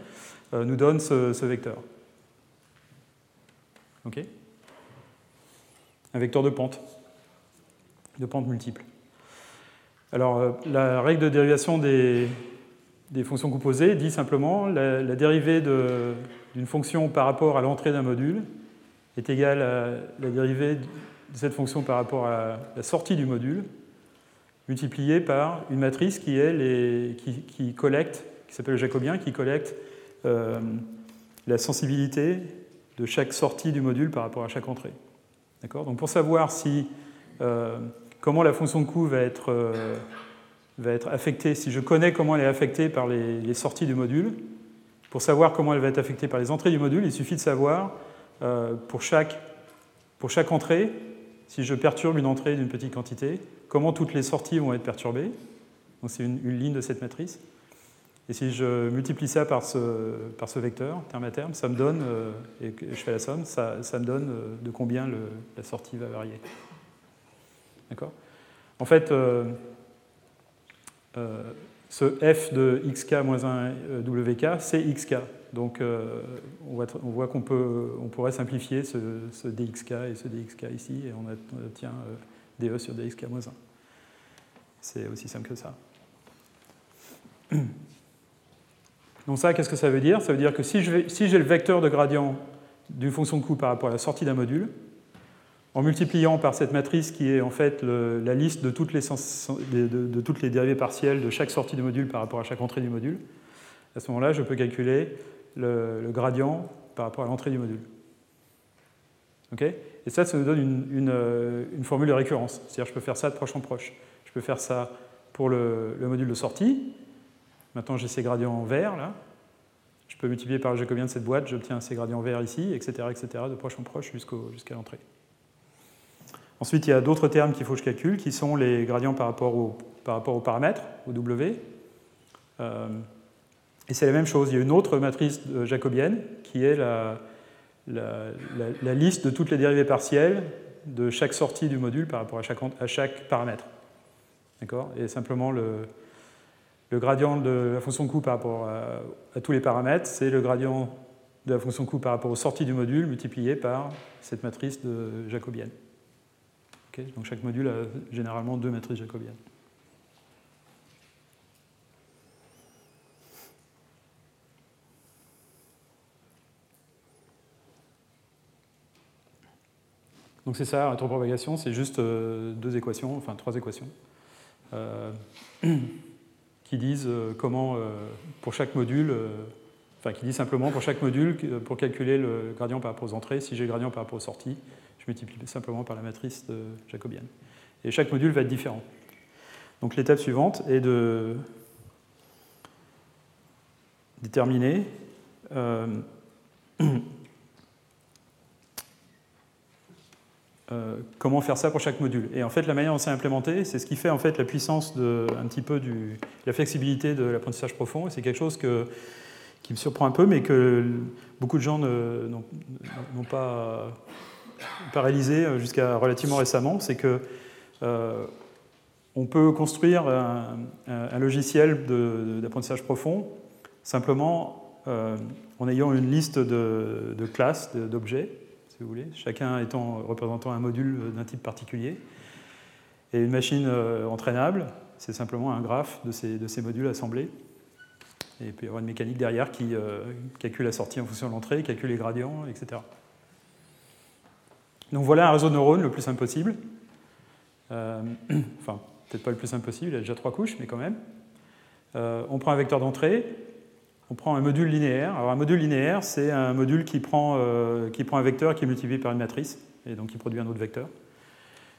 euh, nous donne ce vecteur. Un vecteur de pente, de pente multiple. Alors, euh, la règle de dérivation des, fonctions composées dit simplement la, dérivée d'une fonction par rapport à l'entrée d'un module est égale à la dérivée de cette fonction par rapport à la sortie du module, multipliée par une matrice qui, est les, qui, qui collecte, qui s'appelle le jacobien, qui collecte euh, la sensibilité de chaque sortie du module par rapport à chaque entrée. Donc pour savoir si, euh, comment la fonction de coût va être, euh, va être affectée, si je connais comment elle est affectée par les, sorties du module, pour savoir comment elle va être affectée par les entrées du module, il suffit de savoir euh, pour, chaque, entrée si je perturbe une entrée d'une petite quantité, comment toutes les sorties vont être perturbées. Donc c'est une, ligne de cette matrice. Et si je multiplie ça par ce, par ce vecteur, terme à terme, ça me donne, euh, et je fais la somme, ça, me donne euh, de combien la sortie va varier. D'accord? En fait, euh, ce f de xk moins 1 wk, c'est xk. Donc on, voit qu'on peut, on pourrait simplifier ce, dxk et ce dxk ici, et on obtient de sur dxk moins 1. C'est aussi simple que ça. Donc ça, qu'est-ce que ça veut dire? Ça veut dire que si j'ai le vecteur de gradient d'une fonction de coût par rapport à la sortie d'un module, en multipliant par cette matrice qui est en fait la liste de toutes, les dérivées partielles de chaque sortie du module par rapport à chaque entrée du module, à ce moment-là, je peux calculer le, gradient par rapport à l'entrée du module. Et ça, ça nous donne une, une, formule de récurrence. C'est-à-dire je peux faire ça de proche en proche. Je peux faire ça pour le module de sortie. Maintenant, j'ai ces gradients en vert, là. Je peux multiplier par le jacobien de cette boîte, j'obtiens ces gradients verts ici, etc., etc., de proche en proche jusqu'à jusqu l'entrée. Ensuite, il y a d'autres termes qu'il faut que je calcule, qui sont les gradients par rapport au, par rapport au W. Euh, et c'est la même chose. Il y a une autre matrice jacobienne qui est la, liste de toutes les dérivées partielles de chaque sortie du module par rapport à chaque, à chaque paramètre. D'accord? Et simplement le, le, gradient de la fonction coût par rapport à, tous les paramètres, c'est le gradient de la fonction coût par rapport aux sorties du module multiplié par cette matrice de jacobienne. Donc chaque module a généralement deux matrices jacobiennes. Donc c'est ça, rétropropagation, c'est juste euh, deux équations, enfin trois équations, euh, qui disent euh, comment, pour chaque module, enfin qui disent simplement pour chaque module, pour calculer le gradient par rapport aux entrées, si j'ai le gradient par rapport aux sorties, je multiplie simplement par la matrice jacobienne. Et chaque module va être différent. Donc l'étape suivante est de déterminer euh, euh, comment faire ça pour chaque module. Et en fait, la manière dont c'est implémenté, c'est ce qui fait en fait la puissance de, un petit peu la flexibilité de l'apprentissage profond. C'est quelque chose qui me surprend un peu, mais que beaucoup de gens n'ont pas pas réalisé jusqu'à relativement récemment, c'est que euh, on peut construire un, logiciel d'apprentissage profond simplement euh, en ayant une liste de classes, d'objets, vous voulez, chacun étant représentant un module d'un type particulier. Et une machine euh, entraînable, c'est simplement un graphe de ces, modules assemblés. Et puis il y aura une mécanique derrière qui euh, calcule la sortie en fonction de l'entrée, calcule les gradients, etc. Donc voilà un réseau de neurones le plus simple possible. Euh, enfin, peut-être pas le plus simple possible, il y a déjà trois couches, mais quand même. Euh, on prend un vecteur d'entrée, on prend un module linéaire. Un module linéaire, c'est un module qui prend, qui prend un vecteur qui est multiplié par une matrice, et donc qui produit un autre vecteur.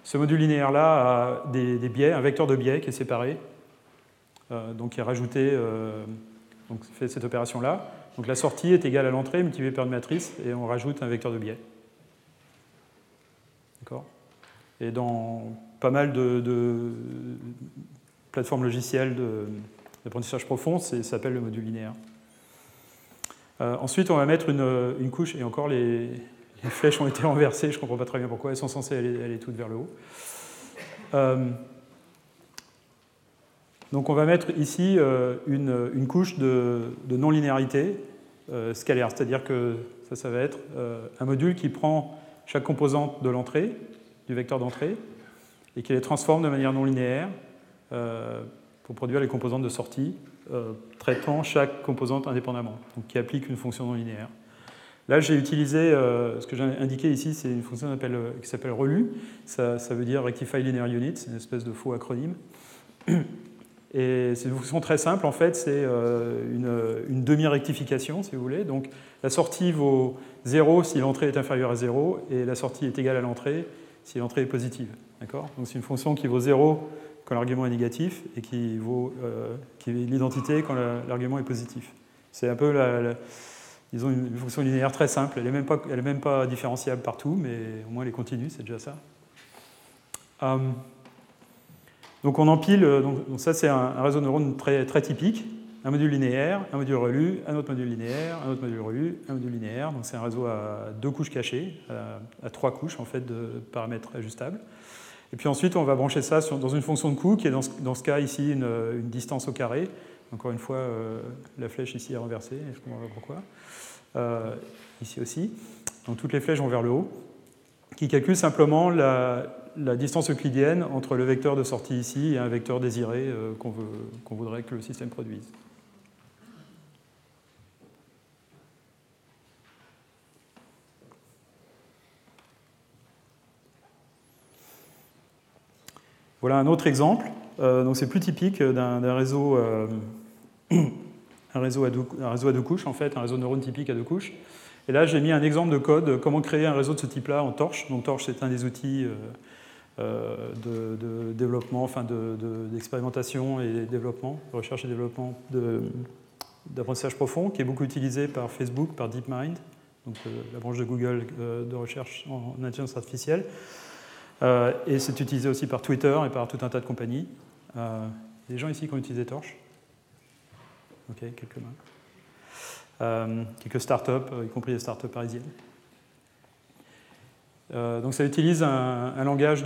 Ce module linéaire-là a des, biais, un vecteur de biais qui est séparé, donc qui est rajouté, donc fait cette opération-là. Donc la sortie est égale à l'entrée multipliée par une matrice, et on rajoute un vecteur de biais. D'accord? Et dans pas mal de, plateformes logicielles d'apprentissage profond, ça s'appelle le module linéaire. Euh, ensuite, on va mettre une, couche, et encore les, flèches ont été renversées, je ne comprends pas très bien pourquoi, elles sont censées aller, toutes vers le haut. Euh, donc on va mettre ici euh, une, couche de, non-linéarité scalaire, c'est-à-dire que ça, ça va être un module qui prend chaque composante de l'entrée, du vecteur d'entrée, et qui les transforme de manière non linéaire pour produire les composantes de sortie euh, traitant chaque composante indépendamment, donc qui applique une fonction non linéaire. Là, j'ai utilisé, euh, ce que j'ai indiqué ici, c'est une fonction qui s'appelle relu. Ça, veut dire Rectify Linear Unit, c'est une espèce de faux acronyme. Et c'est une fonction très simple, en fait, c'est euh, une, une demi-rectification, si vous voulez. Donc la sortie vaut 0 si l'entrée est inférieure à 0, et la sortie est égale à l'entrée si l'entrée est positive. Donc c'est une fonction qui vaut 0 quand l'argument est négatif et qui vaut euh, l'identité quand l'argument est positif. C'est un peu la, disons une fonction linéaire très simple. Elle n'est même, pas, même pas différenciable partout, mais au moins elle est continue, c'est déjà ça. Euh, donc on empile, euh, donc, ça c'est un, réseau de neurones très, très typique. Un module linéaire, un module relu, un autre module linéaire, un autre module relu, un module linéaire. Donc c'est un réseau à deux couches cachées, à, à, trois couches en fait de paramètres ajustables. Et puis ensuite, on va brancher ça dans une fonction de coût qui est dans ce, cas ici une, distance au carré. Encore une fois, euh, la flèche ici est renversée, je comprends pas pourquoi? Euh, ici aussi. Donc toutes les flèches vont vers le haut, qui calcule simplement la, distance euclidienne entre le vecteur de sortie ici et un vecteur désiré euh, qu'on voudrait que le système produise. Voilà un autre exemple. Euh, donc c'est plus typique d'un réseau, euh, un, réseau à deux, couches, en fait, un réseau de neurones typique à deux couches. Et là, j'ai mis un exemple de code, comment créer un réseau de ce type-là en Torch. Donc Torch, c'est un des outils euh, de, développement, enfin d'expérimentation et développement, de recherche et développement d'apprentissage profond, qui est beaucoup utilisé par Facebook, par DeepMind, donc la branche de Google de recherche en intelligence artificielle. Euh, et c'est utilisé aussi par Twitter et par tout un tas de compagnies. Euh, des gens ici qui ont utilisé Torch? Ok, quelques mains. Euh, quelques startups, y compris des startups parisiennes. donc ça utilise un, langage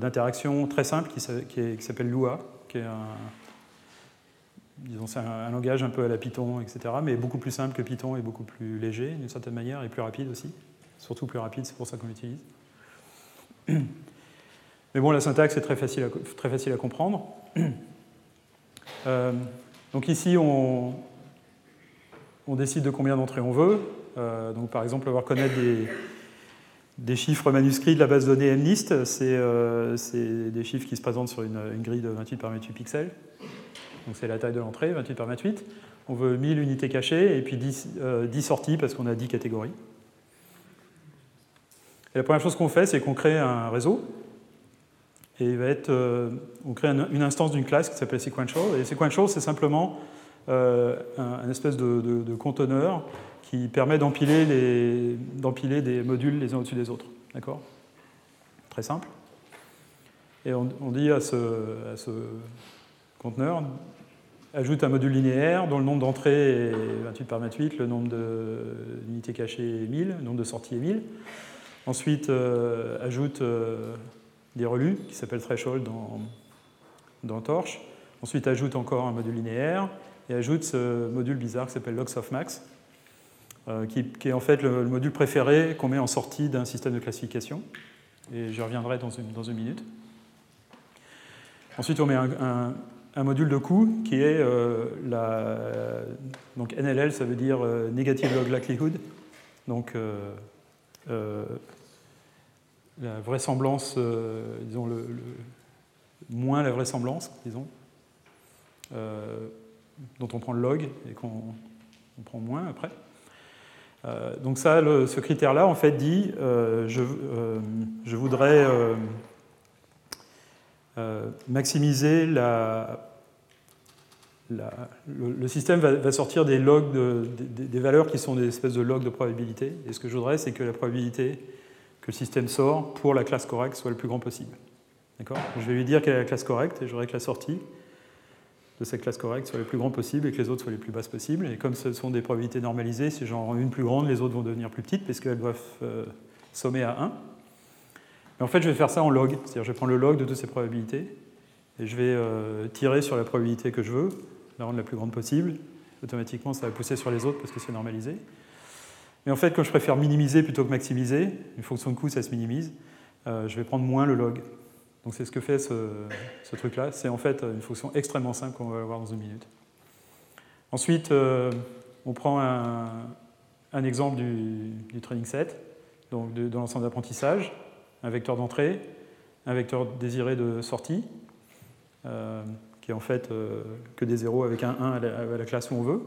d'interaction très simple qui, s'appelle Lua, qui est un, langage un peu à la Python, etc., mais beaucoup plus simple que Python et beaucoup plus léger d'une certaine manière et plus rapide aussi surtout plus rapide, c'est pour ça qu'on l'utilise. Mais bon, la syntaxe est très facile à, comprendre. Euh, donc ici, on, décide de combien d'entrées on veut. Euh, donc par exemple, on va reconnaître des, des, chiffres manuscrits de la base de données MNIST. Euh, c'est des chiffres qui se présentent sur une, grille de 28 par 28 pixels. Donc c'est la taille de l'entrée, 28 par 28. On veut 1000 unités cachées et puis 10, 10 sorties parce qu'on a 10 catégories la première chose qu'on fait, c'est qu'on crée un réseau. Et euh, on crée une instance d'une classe qui s'appelle Sequential. Et Sequential, c'est simplement euh, un, espèce de, conteneur qui permet d'empiler des modules les uns au-dessus des autres. D'accord? Très simple. Et on, dit à ce, à ce, conteneur, ajoute un module linéaire dont le nombre d'entrées est 28 par 28, le nombre d'unités cachées est 1000, le nombre de sorties est 1000. Ensuite, euh, ajoute euh, des relus qui s'appellent threshold dans, dans Torch. Ensuite, ajoute encore un module linéaire et ajoute ce module bizarre qui s'appelle logsoftmax, euh, qui, est en fait le, module préféré qu'on met en sortie d'un système de classification. Et j'y reviendrai dans une, dans une, minute. Ensuite, on met un, un, module de coût qui est la. Donc NLL, ça veut dire Negative Log Likelihood. Donc la vraisemblance, euh, disons, le, moins la vraisemblance, disons. Euh, dont on prend le log et qu'on prend moins après. donc ça, ce critère-là, en fait, dit je, je, voudrais maximiser la, le, système va, sortir des logs, des, valeurs qui sont des espèces de logs de probabilité. Et ce que je voudrais, c'est que la probabilité que le système sort pour la classe correcte soit le plus grand possible. Je vais lui dire quelle est la classe correcte et je voudrais que la sortie de cette classe correcte soit le plus grand possible et que les autres soient les plus basses possibles. Et comme ce sont des probabilités normalisées, si j'en rends une plus grande, les autres vont devenir plus petites parce qu'elles doivent euh, sommer à 1. Mais en fait, je vais faire ça en log. C'est-à-dire, je vais prendre le log de toutes ces probabilités et je vais euh, tirer sur la probabilité que je veux la rendre la plus grande possible. Automatiquement, ça va pousser sur les autres parce que c'est normalisé. Mais en fait, comme je préfère minimiser plutôt que maximiser, une fonction de coût, ça se minimise, euh, je vais prendre moins le log. Donc c'est ce que fait ce, truc-là. C'est en fait une fonction extrêmement simple qu'on va voir dans une minute. Ensuite, euh, on prend un, exemple du, training set, donc de, l'ensemble d'apprentissage, un vecteur d'entrée, un vecteur désiré de sortie. Euh, qui est en fait que des zéros avec un 1 à la, classe où on veut.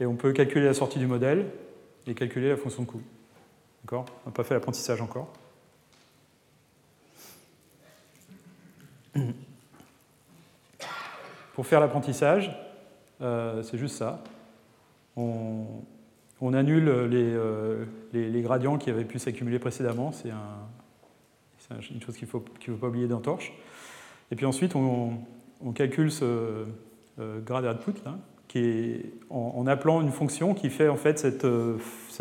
Et on peut calculer la sortie du modèle et calculer la fonction de coût. D'accord? On n'a pas fait l'apprentissage encore. Pour faire l'apprentissage, euh, c'est juste ça. On, annule euh, les, gradients qui avaient pu s'accumuler précédemment. C'est une chose qu'il ne faut, pas oublier dans Torch. Et puis ensuite, on, calcule ce euh, grade output, qui est en, appelant une fonction qui fait en fait cette, euh,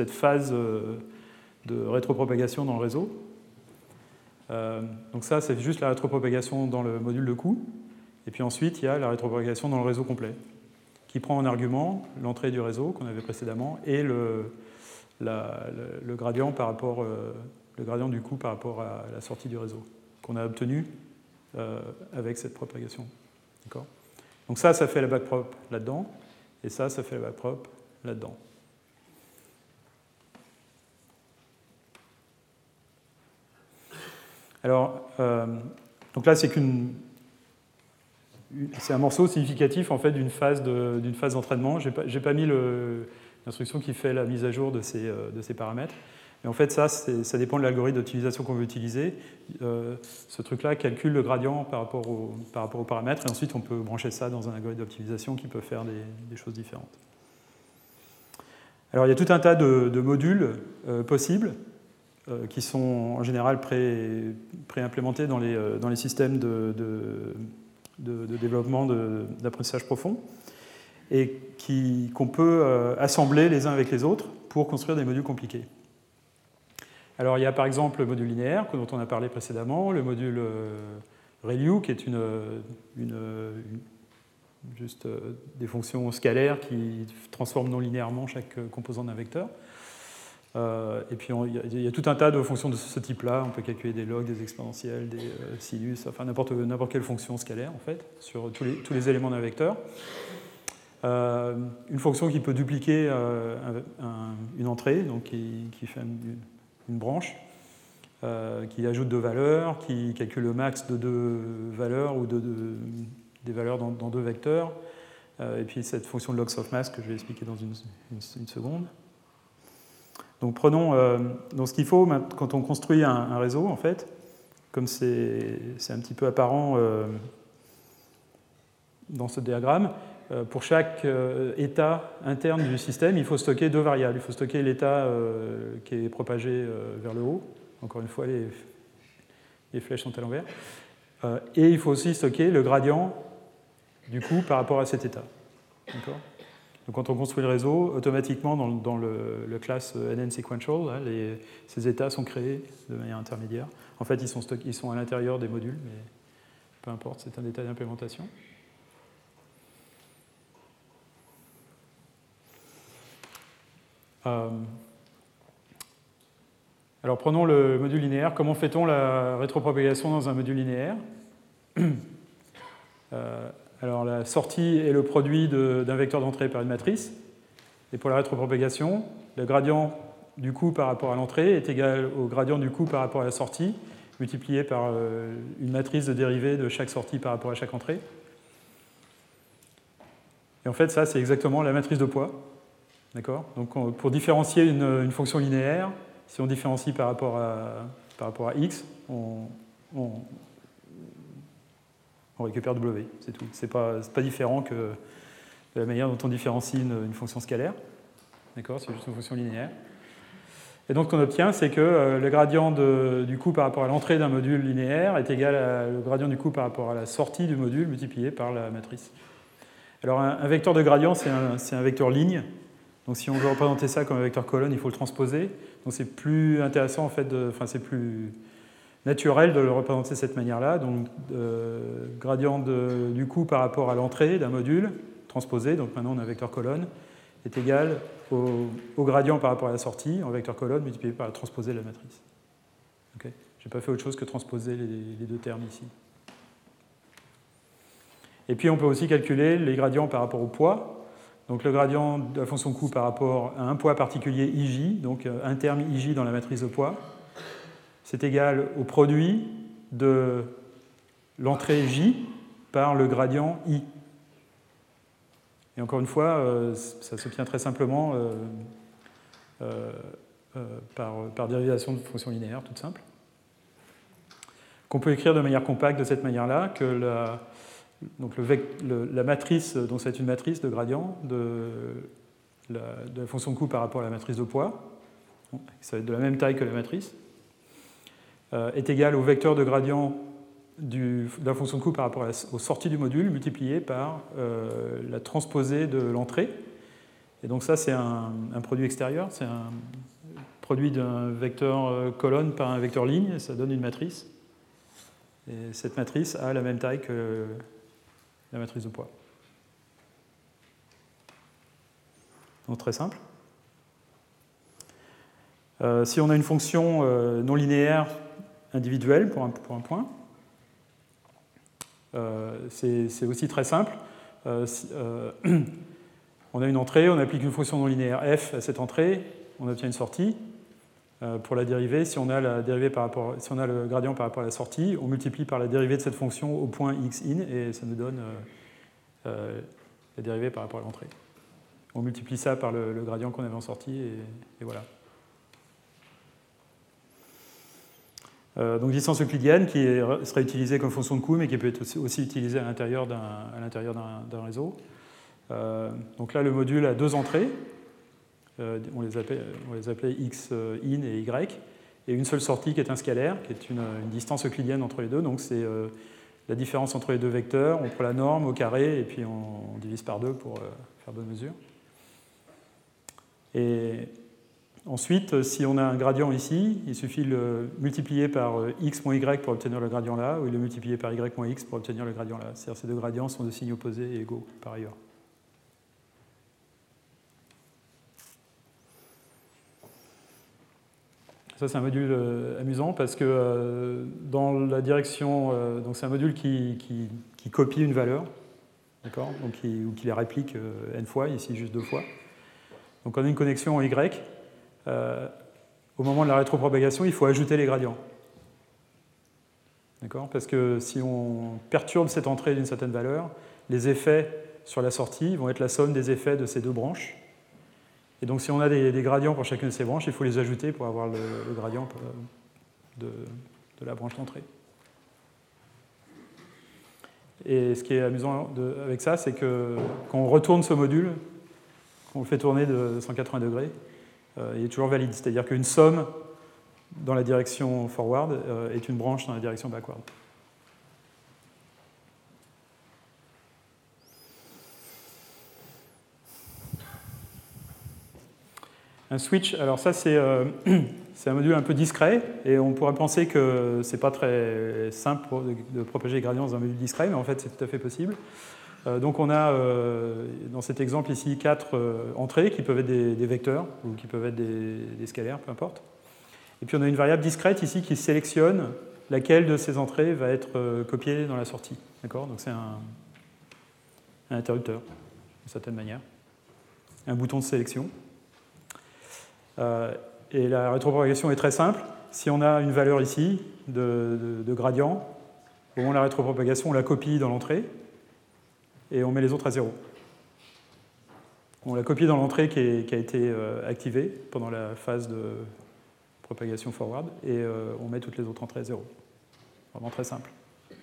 phase euh, de rétropropagation dans le réseau. donc ça, c'est juste la rétropropagation dans le module de coût. Et puis ensuite, il y a la rétropropagation dans le réseau complet, qui prend en argument l'entrée du réseau qu'on avait précédemment et le, gradient par rapport, le gradient du coût par rapport à la sortie du réseau qu'on a obtenu euh, avec cette propagation. Donc ça, ça fait la backprop là-dedans, et ça, ça fait la backprop là-dedans. Alors, euh, donc là, c'est qu'une c'est un morceau significatif en fait d'une phase d'entraînement. J'ai pas, pas mis l'instruction qui fait la mise à jour de ces, euh, de ces paramètres. Et en fait, ça, ça dépend de l'algorithme d'optimisation qu'on veut utiliser. Euh, ce truc-là calcule le gradient par rapport, aux paramètres, et ensuite on peut brancher ça dans un algorithme d'optimisation qui peut faire des, choses différentes. Alors il y a tout un tas de, modules euh, possibles euh, qui sont en général pré-implémentés dans, les, systèmes de développement d'apprentissage profond et qu'on peut assembler les uns avec les autres pour construire des modules compliqués. Alors il y a par exemple le module linéaire dont on a parlé précédemment, le module euh, ReLU qui est une, juste euh, des fonctions scalaires qui transforment non linéairement chaque euh, composant d'un vecteur. et puis il y, a tout un tas de fonctions de ce type-là. On peut calculer des logs, des exponentiels, des sinus, enfin n'importe quelle fonction scalaire en fait sur tous les, tous éléments d'un vecteur. une fonction qui peut dupliquer une entrée, donc qui, qui fait une branche euh, qui ajoute deux valeurs, qui calcule le max de deux valeurs ou de, des valeurs dans, deux vecteurs, euh, et puis cette fonction de logs of mass que je vais expliquer dans une, seconde. Donc prenons euh, donc ce qu'il faut quand on construit un, réseau, en fait, comme c'est un petit peu apparent dans ce diagramme, pour chaque euh, état interne du système, il faut stocker deux variables. Il faut stocker l'état euh, qui est propagé vers le haut. Encore une fois, les, flèches sont à l'envers. Et il faut aussi stocker le gradient du coup par rapport à cet état. Donc quand on construit le réseau, automatiquement dans, le, classe NN sequential, hein, ces états sont créés de manière intermédiaire. En fait, ils sont, ils sont à l'intérieur des modules, mais peu importe, c'est un état d'implémentation. Alors prenons le module linéaire. Comment fait-on la rétropropagation dans un module linéaire euh, Alors la sortie est le produit d'un vecteur d'entrée par une matrice. Et pour la rétropropagation, le gradient du coût par rapport à l'entrée est égal au gradient du coût par rapport à la sortie, multiplié par euh, une matrice de dérivée de chaque sortie par rapport à chaque entrée. Et en fait, ça, c'est exactement la matrice de poids. D'accord Donc, pour différencier une, fonction linéaire, si on différencie par rapport à, par rapport à x, on, récupère W, c'est tout. C'est pas, pas différent que de la manière dont on différencie une, fonction scalaire. D'accord C'est juste une fonction linéaire. Et donc, ce qu'on obtient, c'est que euh, le gradient du coût par rapport à l'entrée d'un module linéaire est égal au gradient du coût par rapport à la sortie du module multiplié par la matrice. Alors, un, vecteur de gradient, c'est un, vecteur ligne. Donc, si on veut représenter ça comme un vecteur colonne, il faut le transposer. Donc, c'est plus intéressant, en fait, enfin, c'est plus naturel de le représenter de cette manière-là. Donc, euh, gradient du coût par rapport à l'entrée d'un module transposé, donc maintenant on a un vecteur colonne, est égal au, gradient par rapport à la sortie en vecteur colonne multiplié par la transposée de la matrice. Je n'ai pas fait autre chose que transposer les, deux termes ici. Et puis on peut aussi calculer les gradients par rapport au poids. Donc le gradient de la fonction coût par rapport à un poids particulier ij, donc euh, un terme ij dans la matrice de poids, c'est égal au produit de l'entrée j par le gradient i. Et encore une fois, euh, ça s'obtient très simplement euh, par, dérivation de fonction linéaire toute simple qu'on peut écrire de manière compacte de cette manière-là, que la, donc la matrice, donc c'est une matrice de gradient de la, fonction de coût par rapport à la matrice de poids, ça va être de la même taille que la matrice, euh, est égale au vecteur de gradient de la fonction de coût par rapport aux sorties du module multiplié par euh, la transposée de l'entrée. Et donc ça, c'est un, produit extérieur, c'est un produit d'un vecteur euh, colonne par un vecteur ligne, ça donne une matrice. Et cette matrice a la même taille que la matrice de poids. Donc très simple. Euh, si on a une fonction euh, non linéaire individuelle pour un, point, euh, c'est aussi très simple. on a une entrée, on applique une fonction non linéaire f à cette entrée, on obtient une sortie. Pour la dérivée, si on, a la dérivée par rapport, si on a le gradient par rapport à la sortie, on multiplie par la dérivée de cette fonction au point x in et ça nous donne euh, la dérivée par rapport à l'entrée. On multiplie ça par le, gradient qu'on avait en sortie et, voilà. Euh, donc distance euclidienne qui serait utilisée comme fonction de coût mais qui peut être aussi, utilisée à l'intérieur d'un réseau. Euh, donc là, le module a deux entrées. On, les appelait, on, les appelait, x in et y. Et une seule sortie qui est un scalaire, qui est une, distance euclidienne entre les deux. Donc c'est la différence entre les deux vecteurs, on prend la norme au carré et puis on, divise par deux pour euh, faire bonne mesure. Et ensuite, si on a un gradient ici, il suffit de le multiplier par euh, x moins y pour obtenir le gradient là, ou de le multiplier par y moins x pour obtenir le gradient là. C'est-à-dire ces deux gradients sont de signes opposés et égaux par ailleurs. Ça, c'est un module euh, amusant parce que euh, dans la direction, euh, donc c'est un module qui, copie une valeur, d'accord, ou qui la réplique n fois, ici juste deux fois. Donc on a une connexion en y. au moment de la rétropropagation, il faut ajouter les gradients. D'accord Parce que si on perturbe cette entrée d'une certaine valeur, les effets sur la sortie vont être la somme des effets de ces deux branches. Et donc si on a des, gradients pour chacune de ces branches, il faut les ajouter pour avoir le, gradient de, la branche d'entrée. Et ce qui est amusant avec ça, c'est que quand on retourne ce module, quand on le fait tourner de 180 degrés, euh, il est toujours valide. C'est-à-dire qu'une somme dans la direction forward euh, est une branche dans la direction backward. Un switch, alors ça euh, c'est un module un peu discret et on pourrait penser que c'est pas très simple de, propager les gradients dans un module discret, mais en fait c'est tout à fait possible. Euh, donc on a euh, dans cet exemple ici quatre entrées qui peuvent être des, vecteurs ou qui peuvent être des, scalaires, peu importe. Et puis on a une variable discrète ici qui sélectionne laquelle de ces entrées va être copiée dans la sortie. D'accord? Donc c'est un, un interrupteur, d'une certaine manière. Un bouton de sélection. Euh, et la rétropropagation est très simple. Si on a une valeur ici de, gradient, au moment de la rétropropagation, on la copie dans l'entrée et on met les autres à zéro. on l'a copié dans l'entrée qui, a été activée pendant la phase de propagation forward, et on met toutes les autres entrées à zéro. Vraiment très simple. On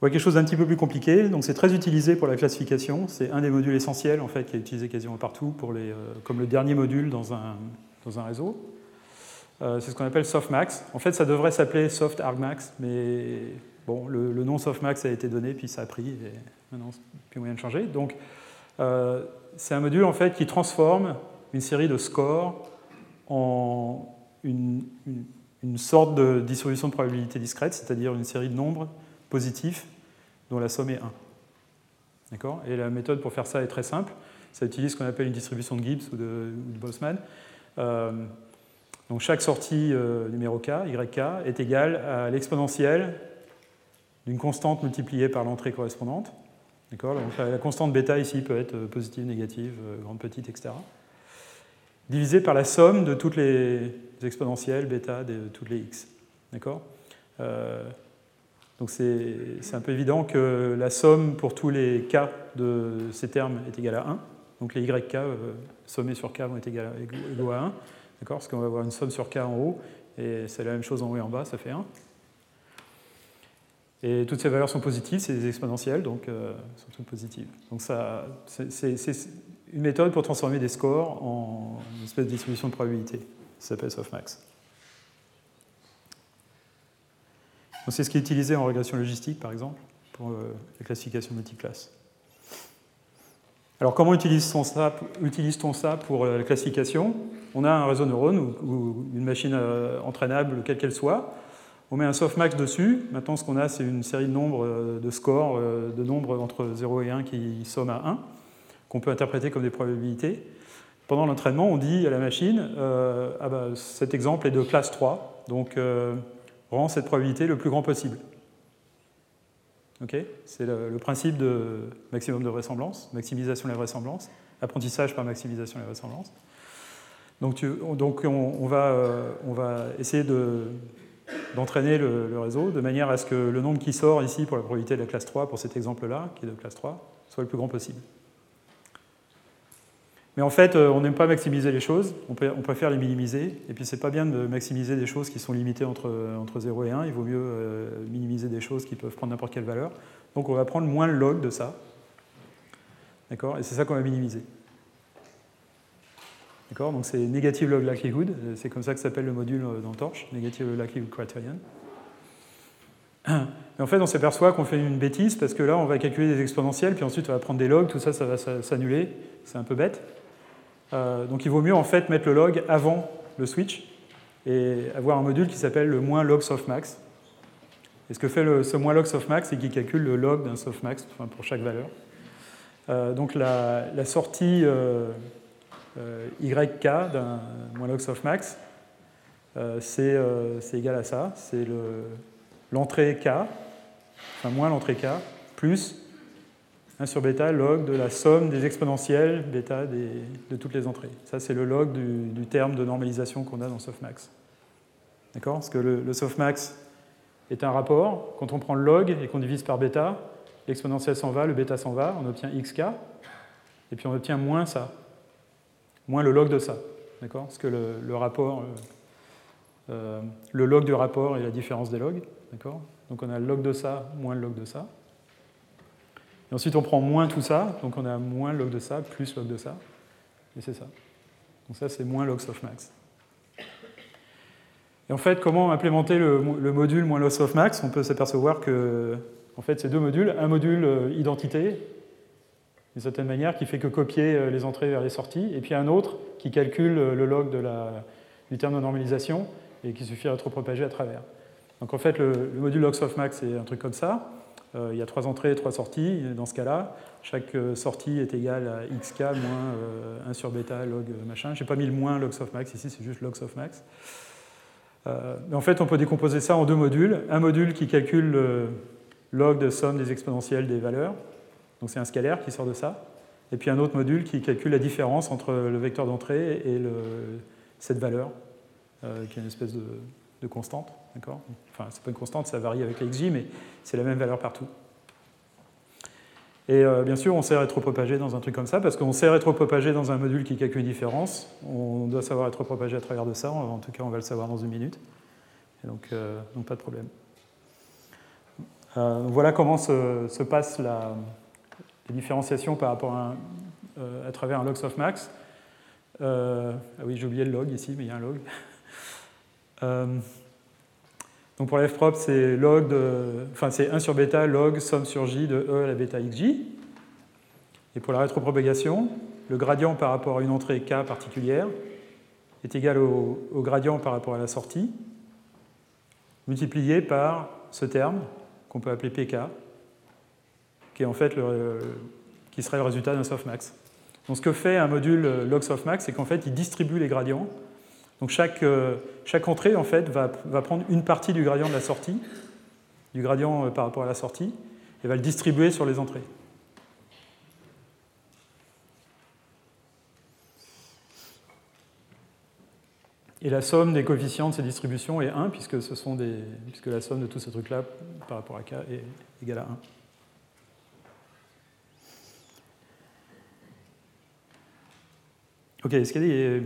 voit quelque chose d'un petit peu plus compliqué. Donc c'est très utilisé pour la classification. C'est un des modules essentiels en fait qui est utilisé quasiment partout pour les, comme le dernier module dans un, dans un réseau. Euh, c'est ce qu'on appelle softmax. En fait, ça devrait s'appeler soft argmax, mais bon, le, nom softmax a été donné, puis ça a pris, et maintenant, plus moyen de changer. Donc, euh, c'est un module en fait qui transforme une série de scores en une, sorte de distribution de probabilité discrète, c'est-à-dire une série de nombres positifs dont la somme est 1. D'accord? Et la méthode pour faire ça est très simple. Ça utilise ce qu'on appelle une distribution de Gibbs ou de, Boltzmann. Euh, donc chaque sortie euh, numéro k, yk, est égale à l'exponentielle d'une constante multipliée par l'entrée correspondante. Donc la constante bêta ici peut être euh, positive, négative, grande, petite, etc. Divisée par la somme de toutes les exponentielles bêta de toutes les x. D'accord? Donc c'est un peu évident que la somme pour tous les k de ces termes est égale à 1. Donc les yk sommés sur k vont être égaux à 1. Parce qu'on va avoir une somme sur k en haut, et c'est la même chose en haut et en bas, ça fait 1. Et toutes ces valeurs sont positives, c'est des exponentielles, donc euh, sont toutes positives. Donc c'est une méthode pour transformer des scores en une espèce de distribution de probabilité. Ça s'appelle softmax. C'est ce qui est utilisé en régression logistique, par exemple, pour euh, la classification multiclasse. Alors comment utilise-t-on ça, pour euh, la classification? On a un réseau de neurones ou, une machine euh, entraînable, quelle qu'elle soit. On met un softmax dessus. Maintenant, ce qu'on a, c'est une série de nombres de scores, de nombres entre 0 et 1 qui somment à 1, qu'on peut interpréter comme des probabilités. Pendant l'entraînement, on dit à la machine ah bah, cet exemple est de classe 3, donc rend cette probabilité le plus grand possible c'est le, principe de maximum de vraisemblance, maximisation de la vraisemblance, apprentissage par maximisation de la vraisemblance. Donc, donc on, va, euh, on, va, essayer d'entraîner le, réseau de manière à ce que le nombre qui sort ici pour la probabilité de la classe 3, pour cet exemple-là, qui est de classe 3, soit le plus grand possible. Mais en fait, euh, on n'aime pas maximiser les choses, on, préfère les minimiser. Et puis, c'est pas bien de maximiser des choses qui sont limitées entre, entre 0 et 1. Il vaut mieux euh, minimiser des choses qui peuvent prendre n'importe quelle valeur. Donc, on va prendre moins le log de ça. D'accord? Et c'est ça qu'on va minimiser. D'accord? Donc, c'est negative log likelihood. C'est comme ça que s'appelle le module euh, dans Torch, negative log likelihood criterion. Et en fait, on s'aperçoit qu'on fait une bêtise parce que là, on va calculer des exponentielles, puis ensuite, on va prendre des logs, tout ça, ça va s'annuler. C'est un peu bête. Euh, donc il vaut mieux en fait mettre le log avant le switch et avoir un module qui s'appelle le moins log softmax. Et ce que fait ce moins log softmax, c'est qu'il calcule le log d'un softmax pour chaque valeur. Euh, donc la, sortie euh, YK d'un moins log softmax, c'est égal à ça. C'est l'entrée K, enfin moins l'entrée K, plus 1 sur bêta, log de la somme des exponentielles bêta de toutes les entrées. Ça, c'est le log du, terme de normalisation qu'on a dans softmax. D'accord? Parce que le, softmax est un rapport. Quand on prend le log et qu'on divise par bêta, l'exponentielle s'en va, le bêta s'en va, on obtient xk, et puis on obtient moins ça, moins le log de ça. D'accord? Parce que le, rapport, euh, euh, le log du rapport est la différence des logs. D'accord? Donc on a le log de ça moins le log de ça. Et ensuite, on prend moins tout ça, donc on a moins log de ça, plus log de ça, et c'est ça. Donc ça, c'est moins log softmax. Et en fait, comment implémenter le, module moins log softmax On peut s'apercevoir que, en fait, c'est deux modules. Un module euh, identité, d'une certaine manière, qui fait que copier euh, les entrées vers les sorties, et puis un autre qui calcule euh, le log de la, du terme de normalisation et qui suffit à propager à travers. Donc en fait, le, le module log softmax, c'est un truc comme ça. Euh, il y a trois entrées et trois sorties. Dans ce cas-là, chaque euh, sortie est égale à xk moins 1 euh, sur bêta log machin. Je n'ai pas mis le moins log softmax ici, c'est juste log softmax. mais en fait, on peut décomposer ça en deux modules. Un module qui calcule le log de somme des exponentielles des valeurs. Donc c'est un scalaire qui sort de ça. Et puis un autre module qui calcule la différence entre le vecteur d'entrée et cette valeur, qui est une espèce de constante. D'accord Enfin, c'est pas une constante, ça varie avec la xj, mais c'est la même valeur partout. Et euh, bien sûr, on sait rétropropager dans un truc comme ça, parce qu'on sait rétropropager dans un module qui calcule une différence. On doit savoir rétropropager à travers de ça, en tout cas on va le savoir dans une minute. Donc, euh, donc pas de problème. Euh, voilà comment se, se passe la, différenciation par rapport à, à travers un log softmax. ah oui, j'ai oublié le log ici, mais il y a un log. Donc pour la f propre, c'est log de, enfin c'est 1 sur bêta log somme sur j de e à la bêta xj. Et pour la rétropropagation, le gradient par rapport à une entrée k particulière est égal au, gradient par rapport à la sortie, multiplié par ce terme qu'on peut appeler pk, qui est en fait le, qui serait le résultat d'un softmax. Donc ce que fait un module log softmax, c'est qu'en fait il distribue les gradients donc chaque, euh, chaque entrée en fait, va, va, prendre une partie du gradient de la sortie, du gradient euh, par rapport à la sortie, et va le distribuer sur les entrées. Et la somme des coefficients de ces distributions est 1, puisque, ce sont des, puisque la somme de tous ces trucs-là par rapport à k est égale à 1. Ok, est-ce qu'il y a des,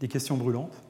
des questions brûlantes?